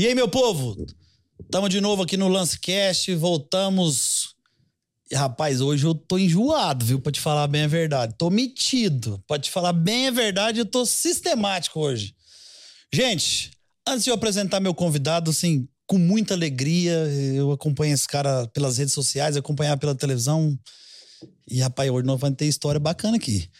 E aí, meu povo? Estamos de novo aqui no Lancecast, voltamos. E, rapaz, hoje eu tô enjoado, viu? Pra te falar bem a verdade. Tô metido. Pra te falar bem a verdade, eu tô sistemático hoje. Gente, antes de eu apresentar meu convidado, assim, com muita alegria, eu acompanho esse cara pelas redes sociais, acompanhar pela televisão. E, rapaz, hoje nós vamos ter história bacana aqui.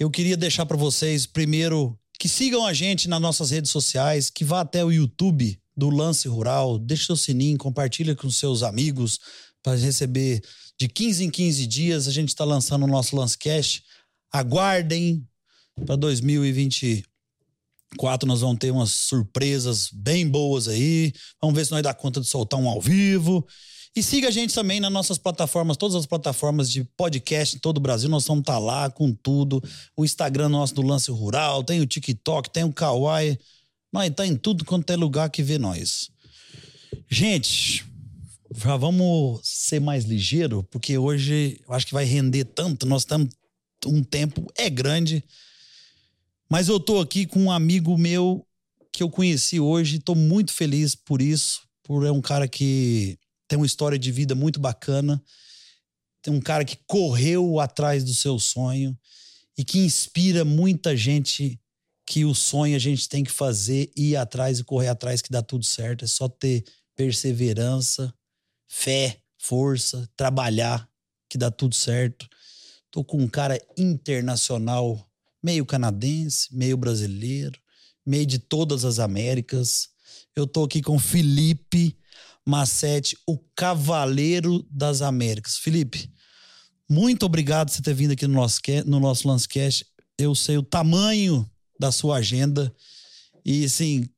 Eu queria deixar para vocês, primeiro, que sigam a gente nas nossas redes sociais, que vá até o YouTube do Lance Rural, deixe seu sininho, compartilha com seus amigos para receber de 15 em 15 dias. A gente está lançando o nosso Lance Cash. Aguardem para 2024 nós vamos ter umas surpresas bem boas aí. Vamos ver se nós dá conta de soltar um ao vivo. E siga a gente também nas nossas plataformas, todas as plataformas de podcast em todo o Brasil. Nós estar tá lá com tudo. O Instagram nosso do Lance Rural, tem o TikTok, tem o Kawaii. Nós tá em tudo quanto é lugar que vê nós. Gente, já vamos ser mais ligeiro, porque hoje eu acho que vai render tanto. Nós estamos. Um tempo é grande. Mas eu tô aqui com um amigo meu que eu conheci hoje, tô muito feliz por isso, por é um cara que tem uma história de vida muito bacana. Tem um cara que correu atrás do seu sonho e que inspira muita gente que o sonho a gente tem que fazer, ir atrás e correr atrás que dá tudo certo. É só ter perseverança, fé, força, trabalhar que dá tudo certo. Tô com um cara internacional, meio canadense, meio brasileiro, meio de todas as Américas. Eu tô aqui com Felipe Massete, o Cavaleiro das Américas. Felipe, muito obrigado por você ter vindo aqui no nosso, no nosso Lancecast. Eu sei o tamanho da sua agenda. E, assim,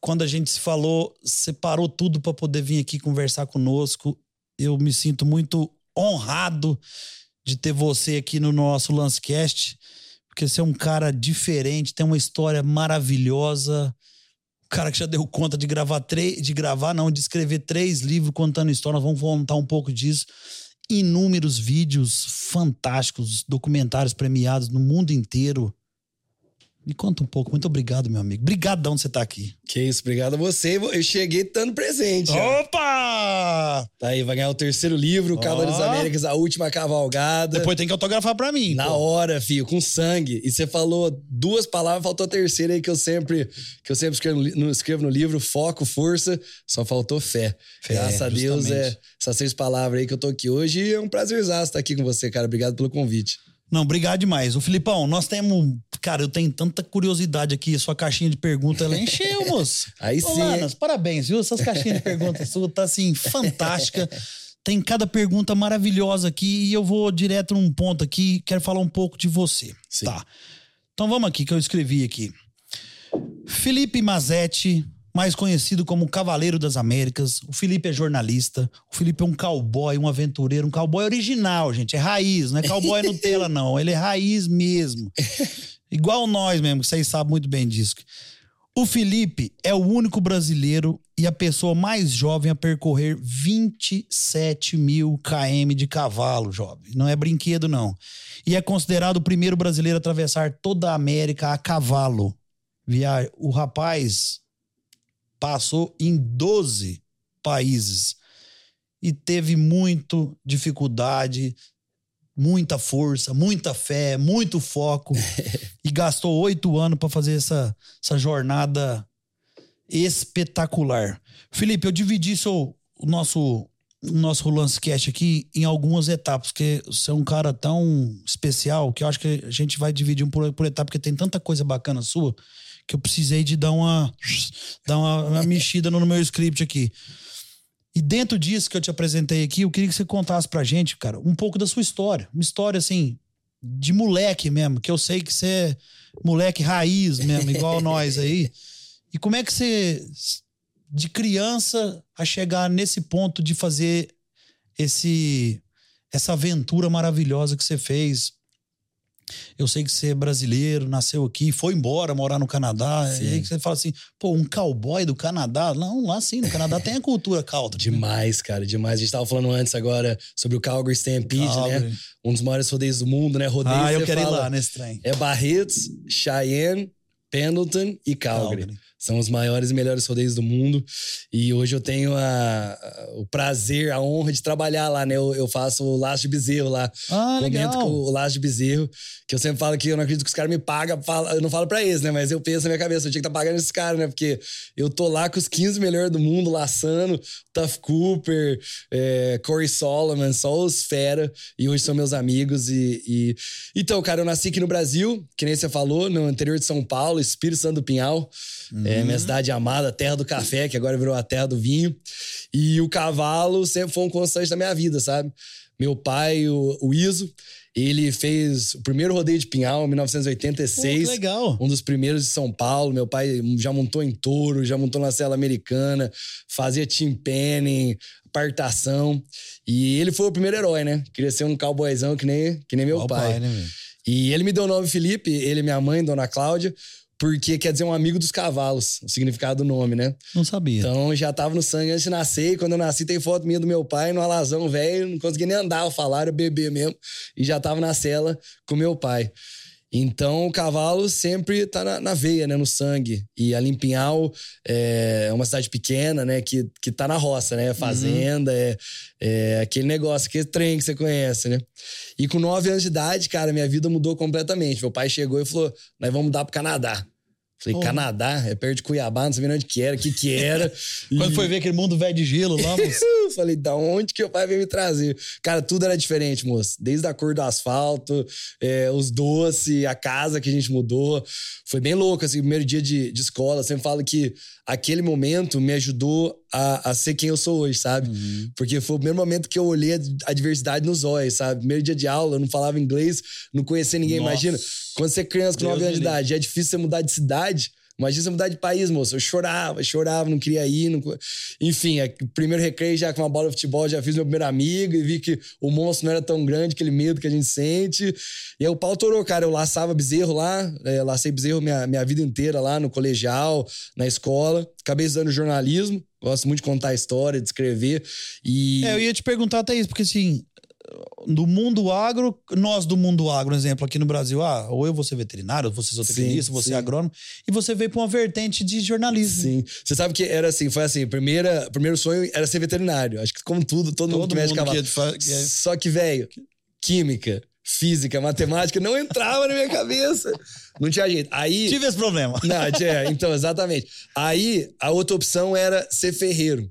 quando a gente se falou, separou tudo para poder vir aqui conversar conosco. Eu me sinto muito honrado de ter você aqui no nosso Lancecast, porque você é um cara diferente, tem uma história maravilhosa cara que já deu conta de gravar três, de gravar, não, de escrever três livros contando história. Nós vamos contar um pouco disso. Inúmeros vídeos fantásticos, documentários premiados no mundo inteiro. Me conta um pouco. Muito obrigado, meu amigo. Obrigadão de você estar aqui. Que isso, obrigado a você. Eu cheguei dando presente. Opa! Tá aí, vai ganhar o terceiro livro. Cavaleiros das Américas, a última cavalgada. Depois tem que autografar pra mim. Na pô. hora, filho, com sangue. E você falou duas palavras, faltou a terceira aí que eu sempre, que eu sempre escrevo, no, escrevo no livro: foco, força, só faltou fé. fé Graças a Deus, é essas seis palavras aí que eu tô aqui hoje. E é um prazer estar aqui com você, cara. Obrigado pelo convite. Não, obrigado demais. O Filipão, nós temos. Cara, eu tenho tanta curiosidade aqui. Sua caixinha de perguntas, ela encheu, moço. Aí sim. Lanas, parabéns, viu? Essas caixinhas de perguntas sua tá assim, fantástica. Tem cada pergunta maravilhosa aqui e eu vou direto num ponto aqui. Quero falar um pouco de você. Sim. Tá. Então vamos aqui, que eu escrevi aqui. Felipe Mazetti mais conhecido como Cavaleiro das Américas. O Felipe é jornalista. O Felipe é um cowboy, um aventureiro, um cowboy original, gente. É raiz, não é cowboy Nutella, não. Ele é raiz mesmo. Igual nós mesmo, que vocês sabem muito bem disso. O Felipe é o único brasileiro e a pessoa mais jovem a percorrer 27 mil km de cavalo, jovem. Não é brinquedo, não. E é considerado o primeiro brasileiro a atravessar toda a América a cavalo. O rapaz passou em 12 países e teve muito dificuldade, muita força, muita fé, muito foco e gastou oito anos para fazer essa, essa jornada espetacular. Felipe, eu dividi seu, o nosso o nosso Lancecast aqui em algumas etapas, porque você é um cara tão especial que eu acho que a gente vai dividir um por, por etapa, porque tem tanta coisa bacana sua que eu precisei de dar uma, dar uma, uma mexida no meu script aqui. E dentro disso que eu te apresentei aqui, eu queria que você contasse pra gente, cara, um pouco da sua história. Uma história, assim, de moleque mesmo, que eu sei que você é moleque raiz mesmo, igual nós aí. E como é que você, de criança, a chegar nesse ponto de fazer esse essa aventura maravilhosa que você fez eu sei que você é brasileiro, nasceu aqui, foi embora morar no Canadá. Sim. E aí você fala assim, pô, um cowboy do Canadá? Não, lá sim, no Canadá tem a cultura country. Demais, cara, demais. A gente tava falando antes agora sobre o Calgary Stampede, né? Calgary. né? Um dos maiores rodeios do mundo, né? Rodeio, ah, eu quero fala, ir lá nesse trem. É Barretos, Cheyenne, Pendleton e Calgary. Calgary. São os maiores e melhores rodeios do mundo. E hoje eu tenho a, a, o prazer, a honra de trabalhar lá, né? Eu, eu faço o laço de bezerro lá. Ah, Comento legal. com o laço de bezerro. Que eu sempre falo que eu não acredito que os caras me pagam. eu não falo pra eles, né? Mas eu penso na minha cabeça, eu tinha que estar tá pagando esses caras, né? Porque eu tô lá com os 15 melhores do mundo, laçando. Tuff Cooper, é, Corey Solomon, só os fera. E hoje são meus amigos. E, e, Então, cara, eu nasci aqui no Brasil, que nem você falou, no interior de São Paulo, Espírito Santo do Pinhal. Uhum. É minha cidade amada, terra do café, que agora virou a terra do vinho. E o cavalo sempre foi um constante da minha vida, sabe? Meu pai, o, o Iso, ele fez o primeiro rodeio de Pinhal em 1986. Pô, legal. Um dos primeiros de São Paulo. Meu pai já montou em touro, já montou na cela americana, fazia team penning, partação. E ele foi o primeiro herói, né? Queria ser um cowboyzão que nem, que nem meu pai. pai né, e ele me deu o nome Felipe, ele e minha mãe, Dona Cláudia porque quer dizer um amigo dos cavalos, o significado do nome, né? Não sabia. Então já tava no sangue antes de nascer. E quando eu nasci, tem foto minha do meu pai no alazão velho, não conseguia nem andar, falar, era bebê mesmo. E já tava na cela com meu pai. Então, o cavalo sempre tá na, na, veia, né? No sangue. E ali em Pinhal é uma cidade pequena, né? Que, que tá na roça, né? Fazenda, uhum. é, é aquele negócio, aquele trem que você conhece, né? E com nove anos de idade, cara, minha vida mudou completamente. Meu pai chegou e falou: nós vamos mudar pro Canadá. Falei. Canadá, é perto de Cuiabá, não sabia onde que era, o que que era. Quando e... foi ver aquele mundo velho de gelo lá, moço? Falei, da onde que o pai veio me trazer? Cara, tudo era diferente, moço. Desde a cor do asfalto, é, os doces, a casa que a gente mudou. Foi bem louco, assim, o primeiro dia de, de escola. Eu sempre falo que aquele momento me ajudou a, a ser quem eu sou hoje, sabe? Uhum. Porque foi o primeiro momento que eu olhei a, diversidade nos olhos, sabe? Primeiro dia de aula, eu não falava inglês, não conhecia ninguém. Nossa. Imagina, quando você é criança com 9 anos de idade, é difícil você mudar de cidade. Imagina você mudar de país, moço. Eu chorava, chorava, não queria ir. Não... Enfim, é, primeiro recreio já com uma bola de futebol, já fiz meu primeiro amigo e vi que o monstro não era tão grande, aquele medo que a gente sente. E aí o pau torou, cara. Eu laçava bezerro lá, é, lacei bezerro minha, minha vida inteira lá no colegial, na escola. Acabei estudando jornalismo. Gosto muito de contar história, de escrever. E... É, eu ia te perguntar até isso, porque assim, do mundo agro, nós do mundo agro, exemplo, aqui no Brasil, ah, ou eu vou ser veterinário, ou ser zootecnista, vou ser agrônomo, e você veio para uma vertente de jornalismo. Sim. Você sabe que era assim, foi assim, primeira, primeiro sonho era ser veterinário. Acho que como tudo, todo, todo mundo que mexe cavalo. Que é... Só que, velho, química, física, matemática não entrava na minha cabeça. Não tinha jeito. Aí. Tive esse problema. Não, tinha, então, exatamente. Aí, a outra opção era ser ferreiro.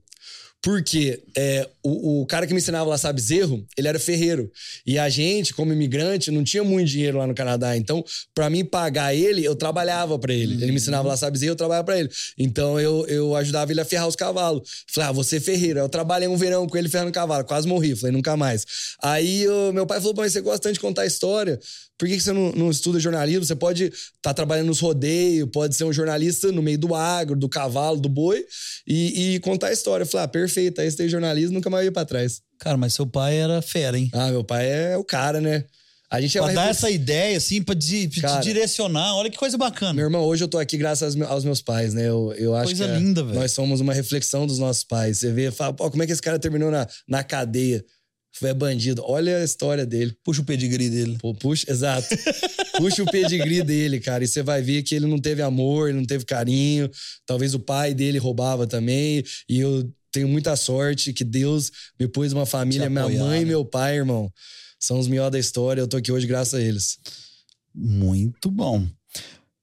Porque é, o, o, cara que me ensinava lá, sabe, Zerro, ele era ferreiro. E a gente, como imigrante, não tinha muito dinheiro lá no Canadá. Então, para mim pagar ele, eu trabalhava para ele. Uhum. Ele me ensinava lá, sabe, Zerro, eu trabalhava para ele. Então, eu, eu ajudava ele a ferrar os cavalos. Falei, ah, você é ferreiro. Eu trabalhei um verão com ele ferrando cavalo. Quase morri. Falei, nunca mais. Aí, o meu pai falou, mas você gosta tanto de contar história. Por que, que você não, não, estuda jornalismo? Você pode estar tá trabalhando nos rodeios, pode ser um jornalista no meio do agro, do cavalo, do boi e, e contar a história. Eu falei, ah, perfeito, aí você tem jornalismo, nunca mais ia pra trás. Cara, mas seu pai era fera, hein? Ah, meu pai é o cara, né? A gente pra dar essa ideia, assim, pra, te, cara, te direcionar. Olha que coisa bacana. Meu irmão, hoje eu tô aqui graças aos meus pais, né? Eu, eu acho coisa que é, linda, velho. nós somos uma reflexão dos nossos pais. Você vê, fala, pô, como é que esse cara terminou na, na cadeia? Foi bandido. Olha a história dele. Puxa o pedigree dele. Pô, puxa, exato. puxa o pedigree dele, cara. E você vai ver que ele não teve amor, ele não teve carinho. Talvez o pai dele roubava também. E eu tenho muita sorte que Deus me pôs uma família, minha mãe e né? meu pai, irmão. São os melhores da história. Eu tô aqui hoje graças a eles. Muito bom.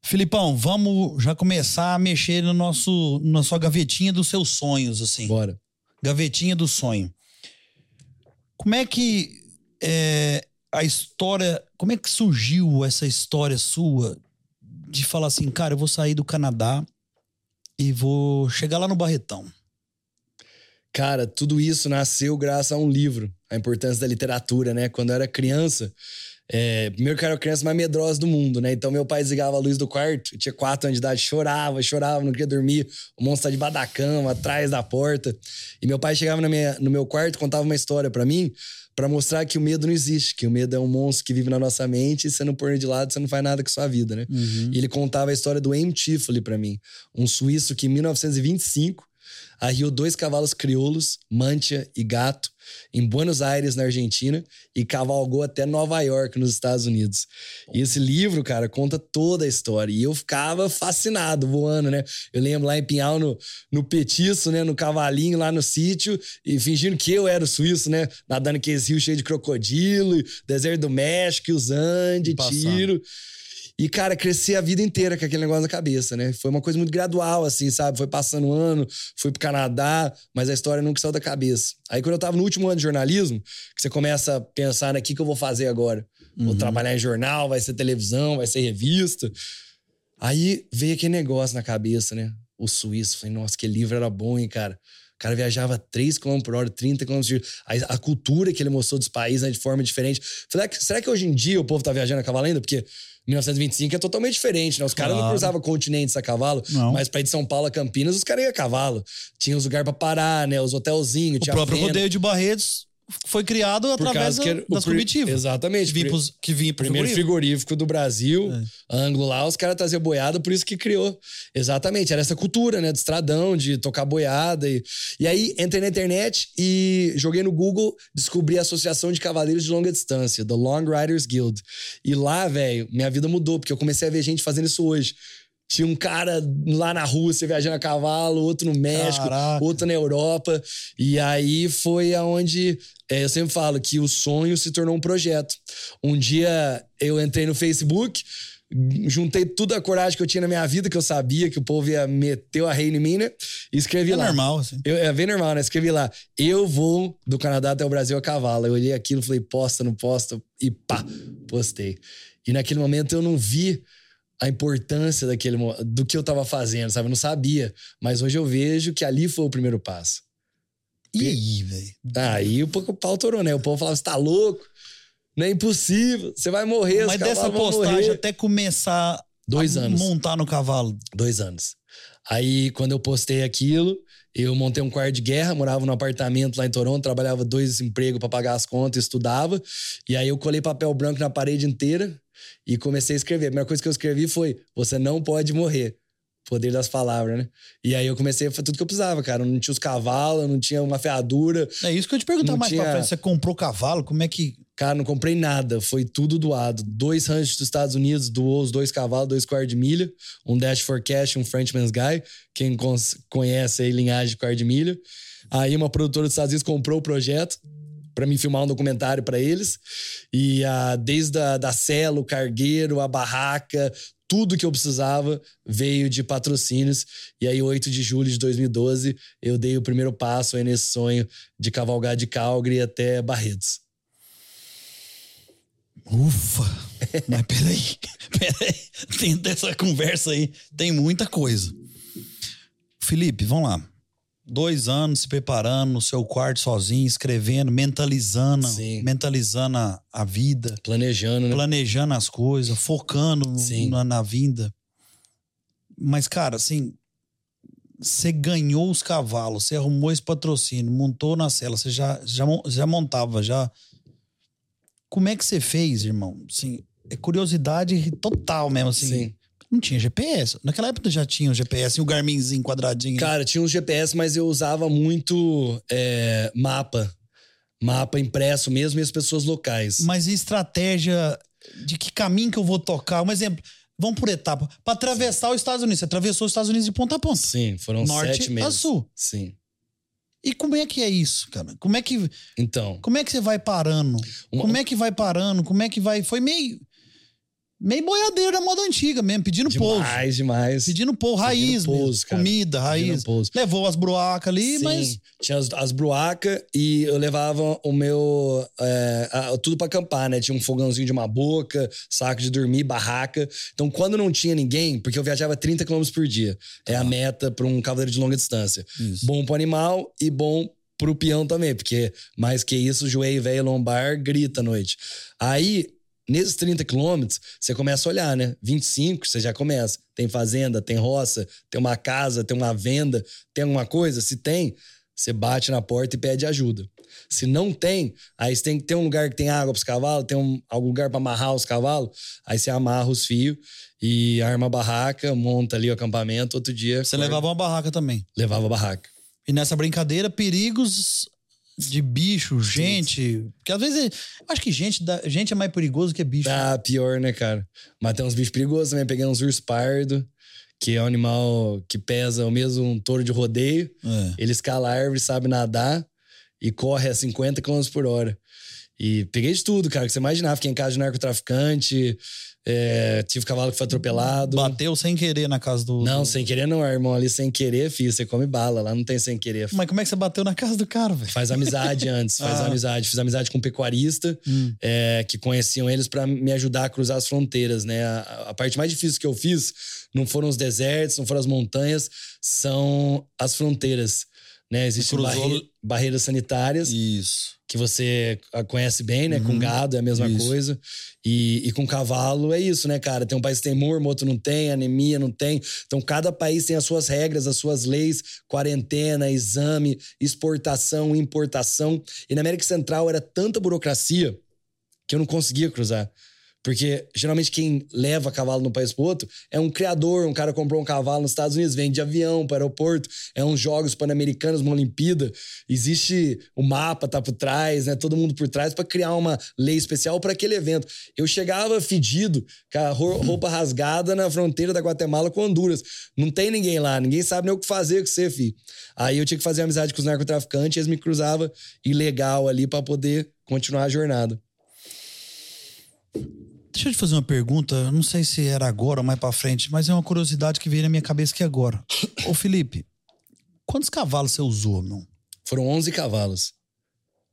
Filipão, vamos já começar a mexer no nosso, na sua gavetinha dos seus sonhos, assim. Bora. Gavetinha do sonho. Como é que é, a história. Como é que surgiu essa história sua de falar assim, cara, eu vou sair do Canadá e vou chegar lá no Barretão? Cara, tudo isso nasceu graças a um livro, a importância da literatura, né? Quando eu era criança, é, primeiro que eu era a criança mais medrosa do mundo, né? Então meu pai desligava a luz do quarto, tinha quatro anos de idade, chorava, chorava, não queria dormir. O monstro tá debaixo da cama, atrás da porta. E meu pai chegava minha, no meu quarto, contava uma história para mim, para mostrar que o medo não existe, que o medo é um monstro que vive na nossa mente e você não põe de lado, você não faz nada com sua vida, né? Uhum. E ele contava a história do M. Tifoli para mim, um suíço que em 1925 arriou dois cavalos crioulos, Mantia e Gato, em Buenos Aires, na Argentina, e cavalgou até Nova York, nos Estados Unidos. E esse livro, cara, conta toda a história. E eu ficava fascinado voando, né? Eu lembro lá em Pinhal, no, no petiço, né? No cavalinho lá no sítio, e fingindo que eu era o suíço, né? Nadando aqueles rios cheios de crocodilo, deserto do México, os Andes, tiro. E, cara, cresci a vida inteira com aquele negócio na cabeça, né? Foi uma coisa muito gradual, assim, sabe? Foi passando um ano, fui pro Canadá, mas a história nunca saiu da cabeça. Aí, quando eu tava no último ano de jornalismo, que você começa a pensar, né? O que, que eu vou fazer agora? Uhum. Vou trabalhar em jornal, vai ser televisão, vai ser revista. Aí veio aquele negócio na cabeça, né? O suíço. Falei, nossa, que livro era bom, hein, cara? O cara viajava 3 km por hora, 30 km por hora. A, a cultura que ele mostrou dos países né, de forma diferente. Falei, será que hoje em dia o povo tá viajando a cavalo ainda? Porque 1925 é totalmente diferente, né? Os caras claro. não cruzavam continentes a cavalo, não. mas pra ir de São Paulo a Campinas, os caras iam a cavalo. Tinha os lugares pra parar, né? Os hotelzinhos, o próprio rodeio de Barretos foi criado através da, das comitivas. Exatamente. Que vinha, que vinha pro Primeiro frigorífico. frigorífico do Brasil, é. ângulo lá, os caras traziam boiada, por isso que criou. Exatamente. Era essa cultura, né? De estradão, de tocar boiada. E, e aí, entrei na internet e joguei no Google, descobri a Associação de Cavaleiros de Longa Distância, The Long Riders Guild. E lá, velho, minha vida mudou, porque eu comecei a ver gente fazendo isso hoje. Tinha um cara lá na Rússia viajando a cavalo, outro no México, Caraca. outro na Europa. E aí foi aonde é, eu sempre falo que o sonho se tornou um projeto. Um dia eu entrei no Facebook, juntei toda a coragem que eu tinha na minha vida, que eu sabia que o povo ia meter a rei em mim, né? E escrevi é lá. Normal, assim. Eu, é bem normal, né? Escrevi lá, eu vou do Canadá até o Brasil a cavalo. Eu olhei aquilo, falei, posta, não posta, e pá, postei. E naquele momento eu não vi a importância daquele do que eu tava fazendo, sabe? Eu não sabia. Mas hoje eu vejo que ali foi o primeiro passo. E aí, velho? Aí o pau torou, né? O povo falava: você tá louco? Não é impossível, você vai morrer. Mas dessa postagem até começar Dois a anos. montar no cavalo. Dois anos. Aí, quando eu postei aquilo, eu montei um quarto de guerra, morava num apartamento lá em Toronto, trabalhava dois empregos para pagar as contas, estudava. E aí eu colei papel branco na parede inteira e comecei a escrever. A primeira coisa que eu escrevi foi: Você não pode morrer. Poder das palavras, né? E aí eu comecei a fazer tudo que eu precisava, cara. não tinha os cavalos, não tinha uma feadura. É isso que eu te perguntar mais tinha... pra frente. Você comprou cavalo? Como é que. Cara, não comprei nada. Foi tudo doado. Dois ranchos dos Estados Unidos doou os dois cavalos, dois quartos de milha. Um Dash for Cash um Frenchman's Guy. Quem conhece aí, linhagem de quarto de milha. Aí uma produtora dos Estados Unidos comprou o projeto para mim filmar um documentário para eles. E a, desde a da cela, o cargueiro, a barraca, tudo que eu precisava veio de patrocínios. E aí, 8 de julho de 2012, eu dei o primeiro passo aí nesse sonho de cavalgar de Calgary até Barretos. Ufa! Mas peraí, peraí. Dentro dessa conversa aí tem muita coisa. Felipe, vamos lá dois anos se preparando no seu quarto sozinho, escrevendo, mentalizando, Sim. mentalizando a, a, vida. Planejando, né? Planejando as coisas, focando na, na, vinda. Mas, cara, assim, você ganhou os cavalos, você arrumou esse patrocínio, montou na cela, você já, já, já montava, já. Como é que você fez, irmão? Assim, é curiosidade total mesmo, assim. Sim. Não tinha GPS. Naquela época já tinha o GPS e o Garminzinho quadradinho. Cara, tinha um GPS, mas eu usava muito é, mapa. Mapa impresso mesmo e as pessoas locais. Mas e estratégia de que caminho que eu vou tocar? Um exemplo. Vamos por etapa. Para atravessar Sim. os Estados Unidos. Você atravessou os Estados Unidos de ponta a ponta. Sim, foram Norte sete meses. a sul. Sim. E como é que é isso, cara? Como é que. Então. Como é que você vai parando? Uma... Como é que vai parando? Como é que vai. Foi meio meio boiadeiro da moda antiga mesmo, pedindo demais, pouso. Demais, demais. Pedindo pouso, raiz pedindo pouso. Comida, raiz. Levou as bruacas ali, Sim, mas... tinha as, as bruacas e eu levava o meu... É, a, tudo para acampar, né? Tinha um fogãozinho de uma boca, saco de dormir, barraca. Então, quando não tinha ninguém, porque eu viajava 30 km por dia, é a ah. meta para um cavaleiro de longa distância. Isso. Bom pro animal e bom pro peão também, porque mais que isso, joelho velho lombar grita à noite. Aí Nesses 30 quilômetros, você começa a olhar, né? 25, você já começa. Tem fazenda, tem roça, tem uma casa, tem uma venda, tem alguma coisa? Se tem, você bate na porta e pede ajuda. Se não tem, aí você tem que ter um lugar que tem água para os cavalos, tem um, algum lugar para amarrar os cavalos. Aí você amarra os fios e arma a barraca, monta ali o acampamento. Outro dia. Você levava uma barraca também? Levava a barraca. E nessa brincadeira, perigos de bicho, gente. Porque às vezes. Eu acho que gente, dá- gente é mais perigoso que bicho. Ah, pior, né, cara? Matei uns bichos perigosos também. Peguei uns urso pardo, que é um animal que pesa o mesmo um touro de rodeio. É. Ele escala a árvore, sabe nadar e corre a 50 km por hora. E peguei de tudo, cara, que você imaginava. Fiquei em casa de narcotraficante, é, tive cavalo que foi atropelado. Bateu sem querer na casa do. Não, sem querer não, irmão. Ali sem querer, filho, você come bala. Lá não tem sem querer. Mas como é que você bateu na casa do cara, velho? Faz amizade antes, faz Ah. amizade. Fiz amizade com um pecuarista, Hum. é, que conheciam eles pra me ajudar a cruzar as fronteiras, né? A, a parte mais difícil que eu fiz não foram os desertos, não foram as montanhas, são as fronteiras, né? Existem barre- barreiras sanitárias Isso. Que você conhece bem, né? Com Uhum. gado é a mesma Isso. coisa. E, e com cavalo é isso, né, cara? Tem um país que tem mormo, outro não tem, anemia não tem. Então, cada país tem as suas regras, as suas leis, quarentena, exame, exportação, importação. E na América Central era tanta burocracia que eu não conseguia cruzar. Porque geralmente quem leva cavalo de um país pro outro é um criador, um cara comprou um cavalo nos Estados Unidos, vem de avião para o aeroporto, é uns jogos pan-americanos, uma Olimpíada. Existe o mapa, tá por trás, né? Todo mundo por trás para criar uma lei especial para aquele evento. Eu chegava fedido, com a ro- roupa rasgada na fronteira da Guatemala com Honduras. Não tem ninguém lá, ninguém sabe nem o que fazer com você, filho. Aí eu tinha que fazer amizade com os narcotraficantes, eles me cruzavam ilegal ali para poder continuar a jornada. Deixa eu te fazer uma pergunta. Não sei se era agora ou mais pra frente, mas é uma curiosidade que veio na minha cabeça aqui agora. Ô, Felipe, quantos cavalos você usou, meu? Foram 11 cavalos.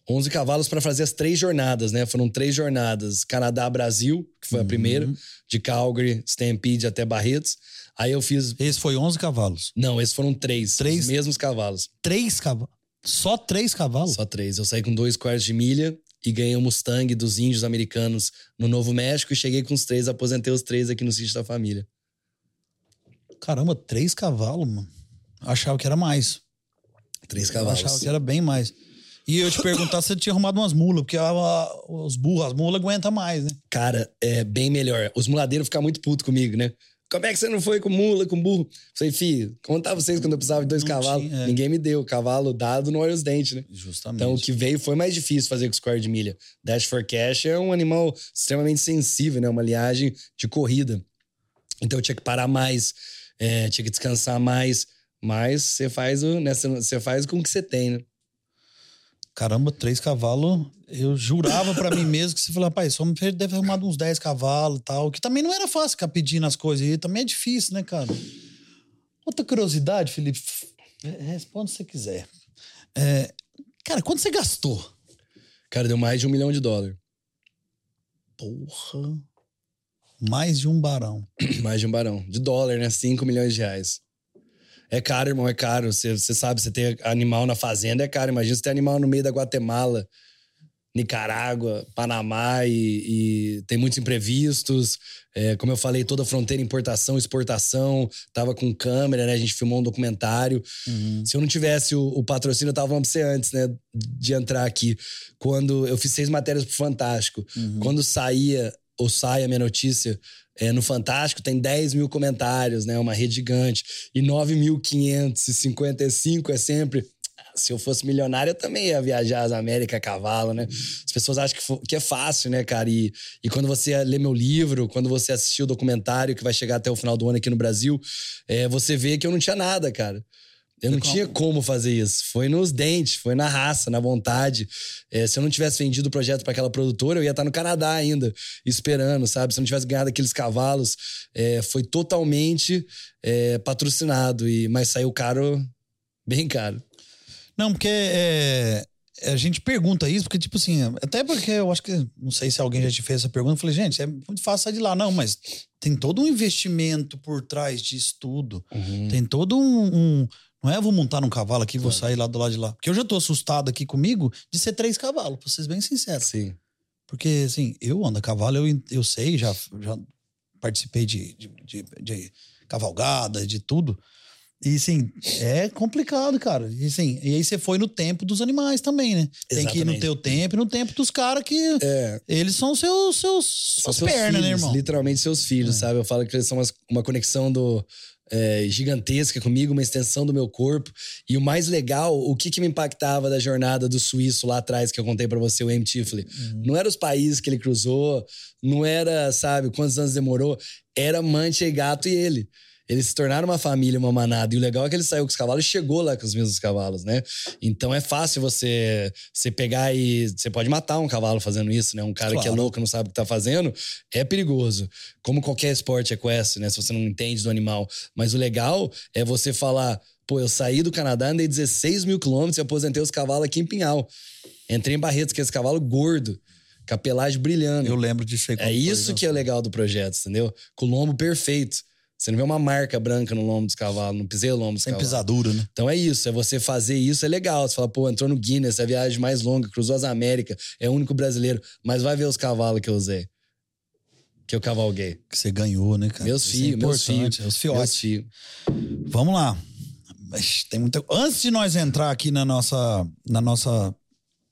11 cavalos para fazer as três jornadas, né? Foram três jornadas. Canadá-Brasil, que foi a Uhum. primeira, de Calgary, Stampede até Barretos. Aí eu fiz. Esse foi 11 cavalos. Não, esses foram três. Três? Os mesmos cavalos. Três cavalos? Só três cavalos? Só três. Eu saí com dois quartos de milha e ganhei um Mustang dos índios americanos no Novo México e cheguei com os três, aposentei os três aqui no sítio da família. Caramba, três cavalos, mano. Achava que era mais. Três Eu cavalos. achava que era bem mais. E eu te perguntar se você tinha arrumado umas mulas, porque a- a- os burros, as mulas aguentam mais, né? Cara, é bem melhor. Os muladeiros ficam muito putos comigo, né? Como é que você não foi com mula, com burro? Falei, filho, contar vocês quando eu precisava de dois Não cavalos. tinha, é. Ninguém me deu. Cavalo dado não olha os dentes, né? Justamente. Então, o que veio foi mais difícil fazer com os quartos de milha. Dash for Cash é um animal extremamente sensível, né? Uma linhagem de corrida. Então, eu tinha que parar mais, é, tinha que descansar mais. Mas você faz, o, né? Você faz com o que você tem, né? Caramba, três cavalos. Eu jurava pra mim mesmo que você falou, rapaz, só deve ter arrumado uns 10 cavalos e tal. Que também não era fácil ficar pedindo as coisas. E também é difícil, né, cara? Outra curiosidade, Felipe. é, Responde se você quiser. É, cara, quanto você gastou? Cara, deu mais de um milhão de dólares. Porra. Mais de um barão. Mais de um barão. De dólar, né? 5 milhões de reais. É caro, irmão, é caro. Você você sabe, você ter animal na fazenda é caro. Imagina você ter animal no meio da Guatemala, Nicarágua, Panamá e, e tem muitos imprevistos. É, como eu falei, toda a fronteira, importação, exportação. Tava com câmera, né? A gente filmou um documentário. Se eu não tivesse o, o patrocínio, eu tava falando pra você antes, né? De entrar aqui. Quando eu fiz seis matérias pro Fantástico. Quando saía ou sai a minha notícia é, no Fantástico, tem 10 mil comentários, né? Uma rede gigante. E 9.555 é sempre. "Ah, Se eu fosse milionário, eu também ia viajar às Américas a cavalo, né? As pessoas acham que, que é fácil, né, cara? E, e quando você lê meu livro, quando você assistiu o documentário que vai chegar até o final do ano aqui no Brasil, é, você vê que eu não tinha nada, cara. Eu não tinha como fazer isso. Foi nos dentes, foi na raça, na vontade. É, se eu não tivesse vendido o projeto para aquela produtora, eu ia estar no Canadá ainda, esperando, sabe? Se eu não tivesse ganhado aqueles cavalos, é, foi totalmente é, patrocinado, e mas saiu caro, bem caro. Não, porque é, a gente pergunta isso, porque, tipo assim, até porque eu acho que, não sei se alguém já te fez essa pergunta, eu falei, gente, é muito fácil sair de lá. Não, mas tem todo um investimento por trás disso tudo. Tem todo um. um- não é eu vou montar num cavalo aqui e vou sair lá do lado de lá. Porque eu já tô assustado aqui comigo de ser três cavalos, pra ser bem sincero. Sim. Porque, assim, eu ando a cavalo, eu, eu sei, já, já participei de, de, de, de cavalgada, de tudo. E sim, é complicado, cara. E sim, e aí você foi no tempo dos animais também, né? Tem que ir no teu tempo e no tempo dos caras que É. eles são seus seus São suas seus pernas, filhos, né, irmão? Literalmente seus filhos, É. sabe? Eu falo que eles são uma conexão do é, gigantesca comigo, uma extensão do meu corpo. E o mais legal, o que, que me impactava da jornada do suíço lá atrás, que eu contei pra você, o M. Tifley, Uhum. não era os países que ele cruzou, não era, sabe, quantos anos demorou, era Mancha e Gato e ele. Eles se tornaram uma família, uma manada. E o legal é que ele saiu com os cavalos e chegou lá com os mesmos cavalos, né? Então é fácil você, você pegar e. Você pode matar um cavalo fazendo isso, né? Um cara que é Claro. louco, não sabe o que tá fazendo, é perigoso. Como qualquer esporte equestre, né? Se você não entende do animal. Mas o legal é você falar: pô, eu saí do Canadá, andei 16 mil quilômetros e aposentei os cavalos aqui em Pinhal. Entrei em Barretos, que é esse cavalo gordo, com a pelagem brilhando. Eu lembro disso aí. É isso que é o legal do projeto, entendeu? Com o lombo perfeito. Você não vê uma marca branca no lombo dos cavalos, não pisei o lombo dos Sem cavalos. pisadura, né? Então é isso, é você fazer isso, é legal. Você fala, pô, entrou no Guinness, é a viagem mais longa, cruzou as Américas, é o único brasileiro. Mas vai ver os cavalos que eu usei. Que eu cavalguei. Que você ganhou, né, cara? Meus Isso é filhos, meus filhos. Os fiotes. Filhos. Vamos lá. Tem muita... Antes de nós entrar aqui na nossa, na nossa,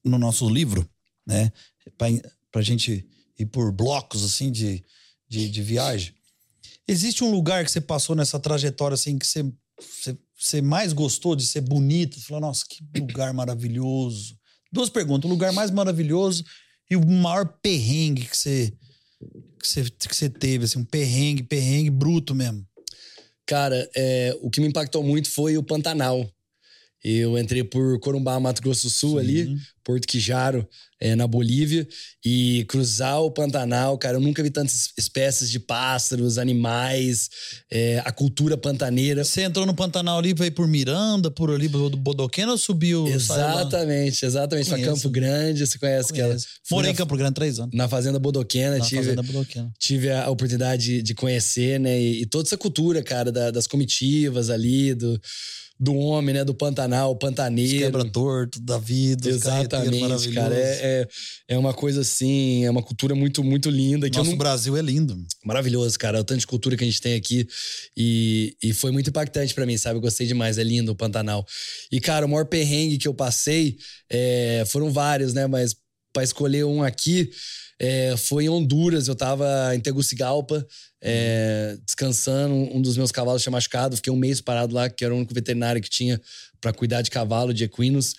no nosso livro, né, pra, pra gente ir por blocos assim de, de, de viagem, existe um lugar que você passou nessa trajetória assim que você, você, você mais gostou de ser bonito? Você falou, nossa, que lugar maravilhoso. Duas perguntas: o lugar mais maravilhoso e o maior perrengue que você, que você, que você teve, assim, um perrengue, perrengue bruto mesmo. Cara, é, o que me impactou muito foi o Pantanal. Eu entrei por Corumbá, Mato Grosso do Sul, ali, Sim. Porto Quijaro, é, na Bolívia, e cruzar o Pantanal, cara, eu nunca vi tantas espécies de pássaros, animais, é, a cultura pantaneira. Você entrou no Pantanal ali, veio por Miranda, por ali, do Bodoquena ou subiu? Exatamente, exatamente. Pra. Campo Grande, você conhece aquela. Conheço. Morei em Campo Grande três anos. Na Fazenda Bodoquena, Na tive, fazenda Bodoquena. tive a oportunidade de, de conhecer, né? E, e toda essa cultura, cara, da- das comitivas ali, do, do homem, né? Do Pantanal, o pantaneiro. quebra torto da vida, Exatamente, cara. É, é, é uma coisa assim, é uma cultura muito, muito linda. Que Nosso não... Brasil é lindo. Maravilhoso, cara. O tanto de cultura que a gente tem aqui. E, e foi muito impactante pra mim, sabe? Eu gostei demais. É lindo o Pantanal. E, cara, o maior perrengue que eu passei é, foram vários, né? Mas pra escolher um aqui, é, foi em Honduras. Eu tava em Tegucigalpa, é, descansando. Um dos meus cavalos tinha machucado. Fiquei um mês parado lá, que era o único veterinário que tinha pra cuidar de cavalo, de equinos.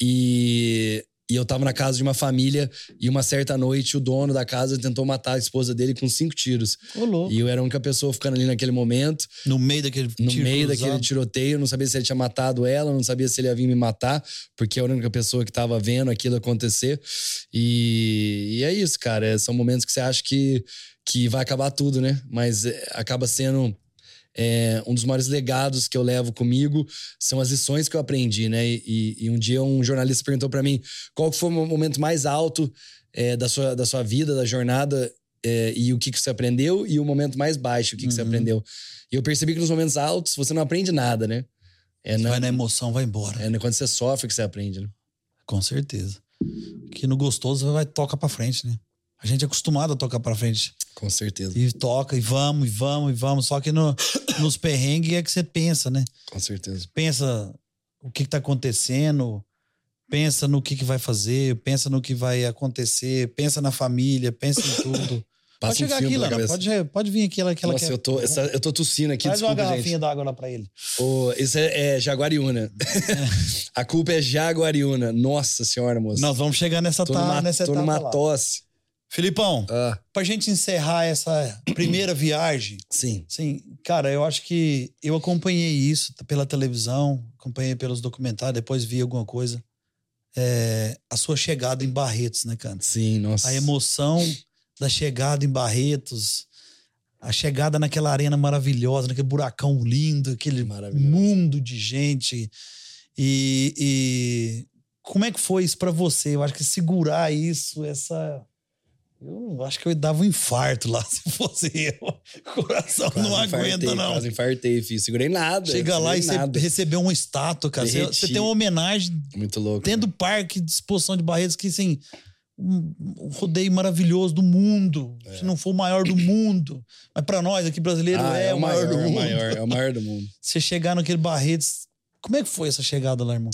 E, e eu tava na casa de uma família e uma certa noite o dono da casa tentou matar a esposa dele com cinco tiros. Ô, louco. E eu era a única pessoa ficando ali naquele momento, No meio daquele no tiro meio cruzado. daquele tiroteio, não sabia se ele tinha matado ela, não sabia se ele ia vir me matar, porque eu era a única pessoa que tava vendo aquilo acontecer. E, e é isso, cara. é- São momentos que você acha que, que vai acabar tudo, né? Mas é, acaba sendo é, um dos maiores legados que eu levo comigo são as lições que eu aprendi, né? E, e- um dia um jornalista perguntou pra mim qual foi o momento mais alto é, da, sua, da sua vida, da jornada, é, e o que, que você aprendeu, e o momento mais baixo, o que, que você Uhum. aprendeu. E eu percebi que nos momentos altos você não aprende nada, né? É, na, Vai na emoção, vai embora. é quando você sofre que você aprende, né? Com certeza. Que no gostoso vai toca pra frente, né? A gente é acostumado a tocar pra frente. Com certeza. E toca, e vamos, e vamos, e vamos. Só que no, nos perrengues é que você pensa, né? Com certeza. Pensa o que, que tá acontecendo, pensa no que, que vai fazer, pensa no que vai acontecer, pensa na família, pensa em tudo. Passa pode chegar um filme aqui, Lana. cabeça. Pode, pode vir aqui, ela, que ela Nossa, quer. eu tô, essa- eu tô tossindo aqui, uma desculpa, garrafinha gente. d'água lá pra ele. Ô, isso é, é Jaguariúna. A culpa é Jaguariúna. Nossa senhora, moça. Nós vamos chegar nessa, tô tá, numa, nessa tô etapa numa lá. tosse. Filipão, Ah, pra gente encerrar essa primeira viagem, sim. Sim, cara, eu acho que eu acompanhei isso pela televisão, acompanhei pelos documentários, depois vi alguma coisa. É, a sua chegada em Barretos, né, cara? Sim, nossa. A emoção da chegada em Barretos, a chegada naquela arena maravilhosa, naquele buracão lindo, aquele mundo de gente. E, e como é que foi isso pra você? Eu acho que segurar isso, essa. Eu acho que eu dava um infarto lá se fosse eu. O coração Quase não aguenta, infartei, não. Quase infartei, filho. Segurei nada. Chega lá e segurei você nada. recebeu uma estátua, cara. Você, Derreti. você tem uma homenagem Muito louco. dentro do parque de exposição de Barretos que, assim, um, um rodeio maravilhoso do mundo. É. Se não for o maior do mundo. Mas para nós aqui brasileiro ah, é, é, o maior, maior, do mundo. É o maior, é o maior do mundo. Você chegar naquele Barretos. Como é que foi essa chegada lá, irmão?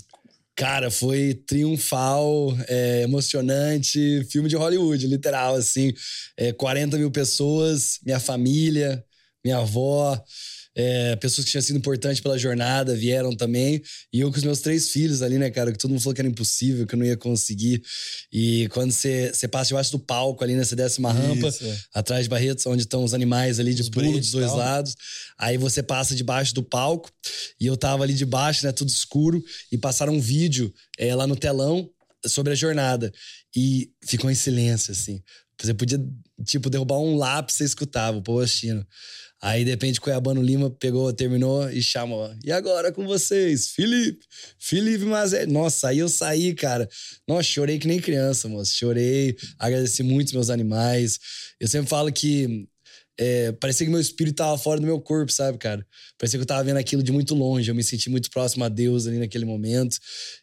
Cara, foi triunfal, é, emocionante, filme de Hollywood, literal, assim. É, 40 mil pessoas, minha família, minha avó, é, pessoas que tinham sido importantes pela jornada vieram também. E eu com os meus três filhos ali, né, cara? Que todo mundo falou que era impossível, que eu não ia conseguir. E quando você, passa debaixo do palco ali, né? Você desce uma rampa Isso, é. atrás de Barretos, onde estão os animais ali de os pulo dos dois lados. Aí você passa debaixo do palco. E eu tava ali debaixo, né? Tudo escuro. E passaram um vídeo é, lá no telão sobre a jornada. E ficou em silêncio, assim. Você podia, tipo, derrubar um lápis e você escutava o povo. Aí, de repente, Cuiabano Lima pegou, terminou e chamou. E agora com vocês, Felipe. Felipe Mazé. Nossa, aí eu saí, cara. Nossa, chorei que nem criança, moço. Chorei, agradeci muito meus animais. Eu sempre falo que é, parecia que meu espírito tava fora do meu corpo, sabe, cara? Parecia que eu tava vendo aquilo de muito longe. Eu me senti muito próximo a Deus ali naquele momento.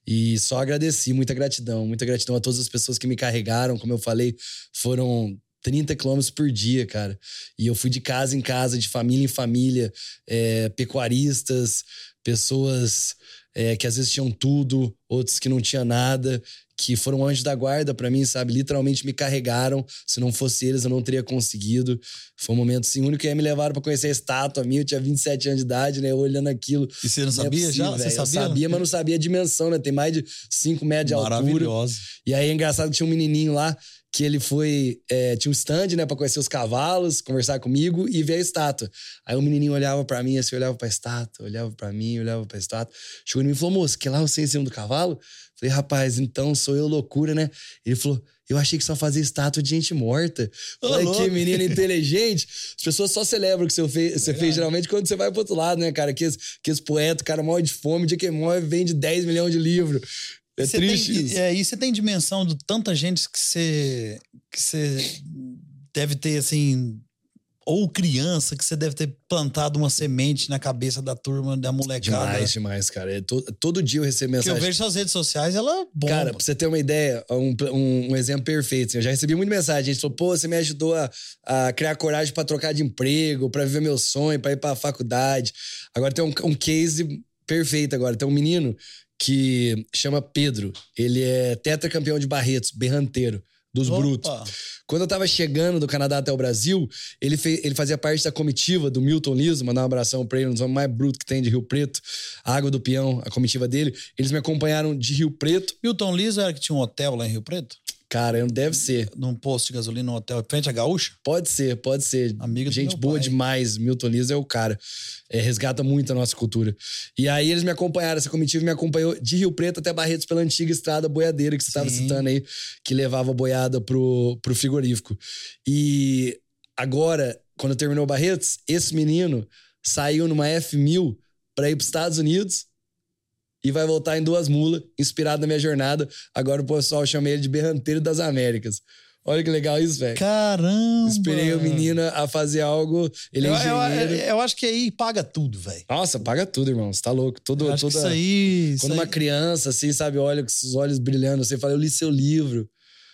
E só agradeci, muita gratidão. Muita gratidão a todas as pessoas que me carregaram. Como eu falei, foram 30 quilômetros por dia, cara. E eu fui de casa em casa, de família em família, é, pecuaristas, pessoas é, que às vezes tinham tudo, outros que não tinham nada, que foram anjos da guarda para mim, sabe? Literalmente me carregaram. Se não fosse eles, eu não teria conseguido. Foi um momento assim, único que me levaram para conhecer a estátua minha. Eu tinha 27 anos de idade, né? Eu olhando aquilo. E você não, não é sabia é possível, já? Você sabia? Eu sabia, mas não sabia a dimensão, né? Tem mais de 5 metros de altura. Maravilhoso. E aí é engraçado que tinha um menininho lá que ele foi. É, tinha um stand, né, pra conhecer os cavalos, conversar comigo e ver a estátua. Aí o menininho olhava para mim, assim, olhava pra estátua, olhava para mim, olhava pra estátua. Chegou em mim e falou: moço, que lá você em cima do cavalo? Falei, rapaz, então sou eu loucura, né? Ele falou: eu achei que só fazia estátua de gente morta. Falei, que menino inteligente. As pessoas só celebram o que você fez, você fez geralmente quando você vai pro outro lado, né, cara? Que esse, que esse poeta, o cara morre de fome, dia que morre, vende 10 milhões de livros. É você triste tem, isso. É, e você tem dimensão de tanta gente que você, que você deve ter, assim, ou criança que você deve ter plantado uma semente na cabeça da turma, da molecada. Demais, demais, cara. É to, todo dia eu recebo mensagem. Que eu vejo suas redes sociais, ela bomba. Cara, pra você ter uma ideia, um, um, um exemplo perfeito. Assim, eu já recebi muita mensagem. A gente falou, pô, você me ajudou a, a criar coragem para trocar de emprego, para viver meu sonho, para ir pra faculdade. Agora tem um, um case perfeito agora. Tem um menino que chama Pedro. Ele é tetracampeão de Barretos, berranteiro, dos Opa. brutos. Quando eu tava chegando do Canadá até o Brasil, ele, fez, ele fazia parte da comitiva do Milton Liso, mandar um abração pra ele, um dos homens mais brutos que tem de Rio Preto, a Água do Peão, a comitiva dele. Eles me acompanharam de Rio Preto. Milton Liso era que tinha um hotel lá em Rio Preto? Cara, deve ser. Num posto de gasolina no hotel, frente à Gaúcha? Pode ser, pode ser. Amigo Gente boa pai. demais. Milton Liz é o cara. É, resgata muito a nossa cultura. E aí eles me acompanharam, essa comitiva me acompanhou de Rio Preto até Barretos pela antiga estrada boiadeira que você estava citando aí, que levava boiada pro, pro frigorífico. E agora, quando terminou Barretos, esse menino saiu numa F1000 para ir para os Estados Unidos e vai voltar em duas mulas, inspirado na minha jornada. Agora o pessoal chama ele de Berranteiro das Américas. Olha que legal isso, velho. Caramba! Inspirei o menino a fazer algo. Ele é eu, engenheiro. Eu, eu, acho que aí paga tudo, velho. Nossa, paga tudo, irmão. Você tá louco. Todo, eu toda, isso aí. Quando isso uma aí... criança, assim, sabe, olha com os olhos brilhando, você fala, eu li seu livro.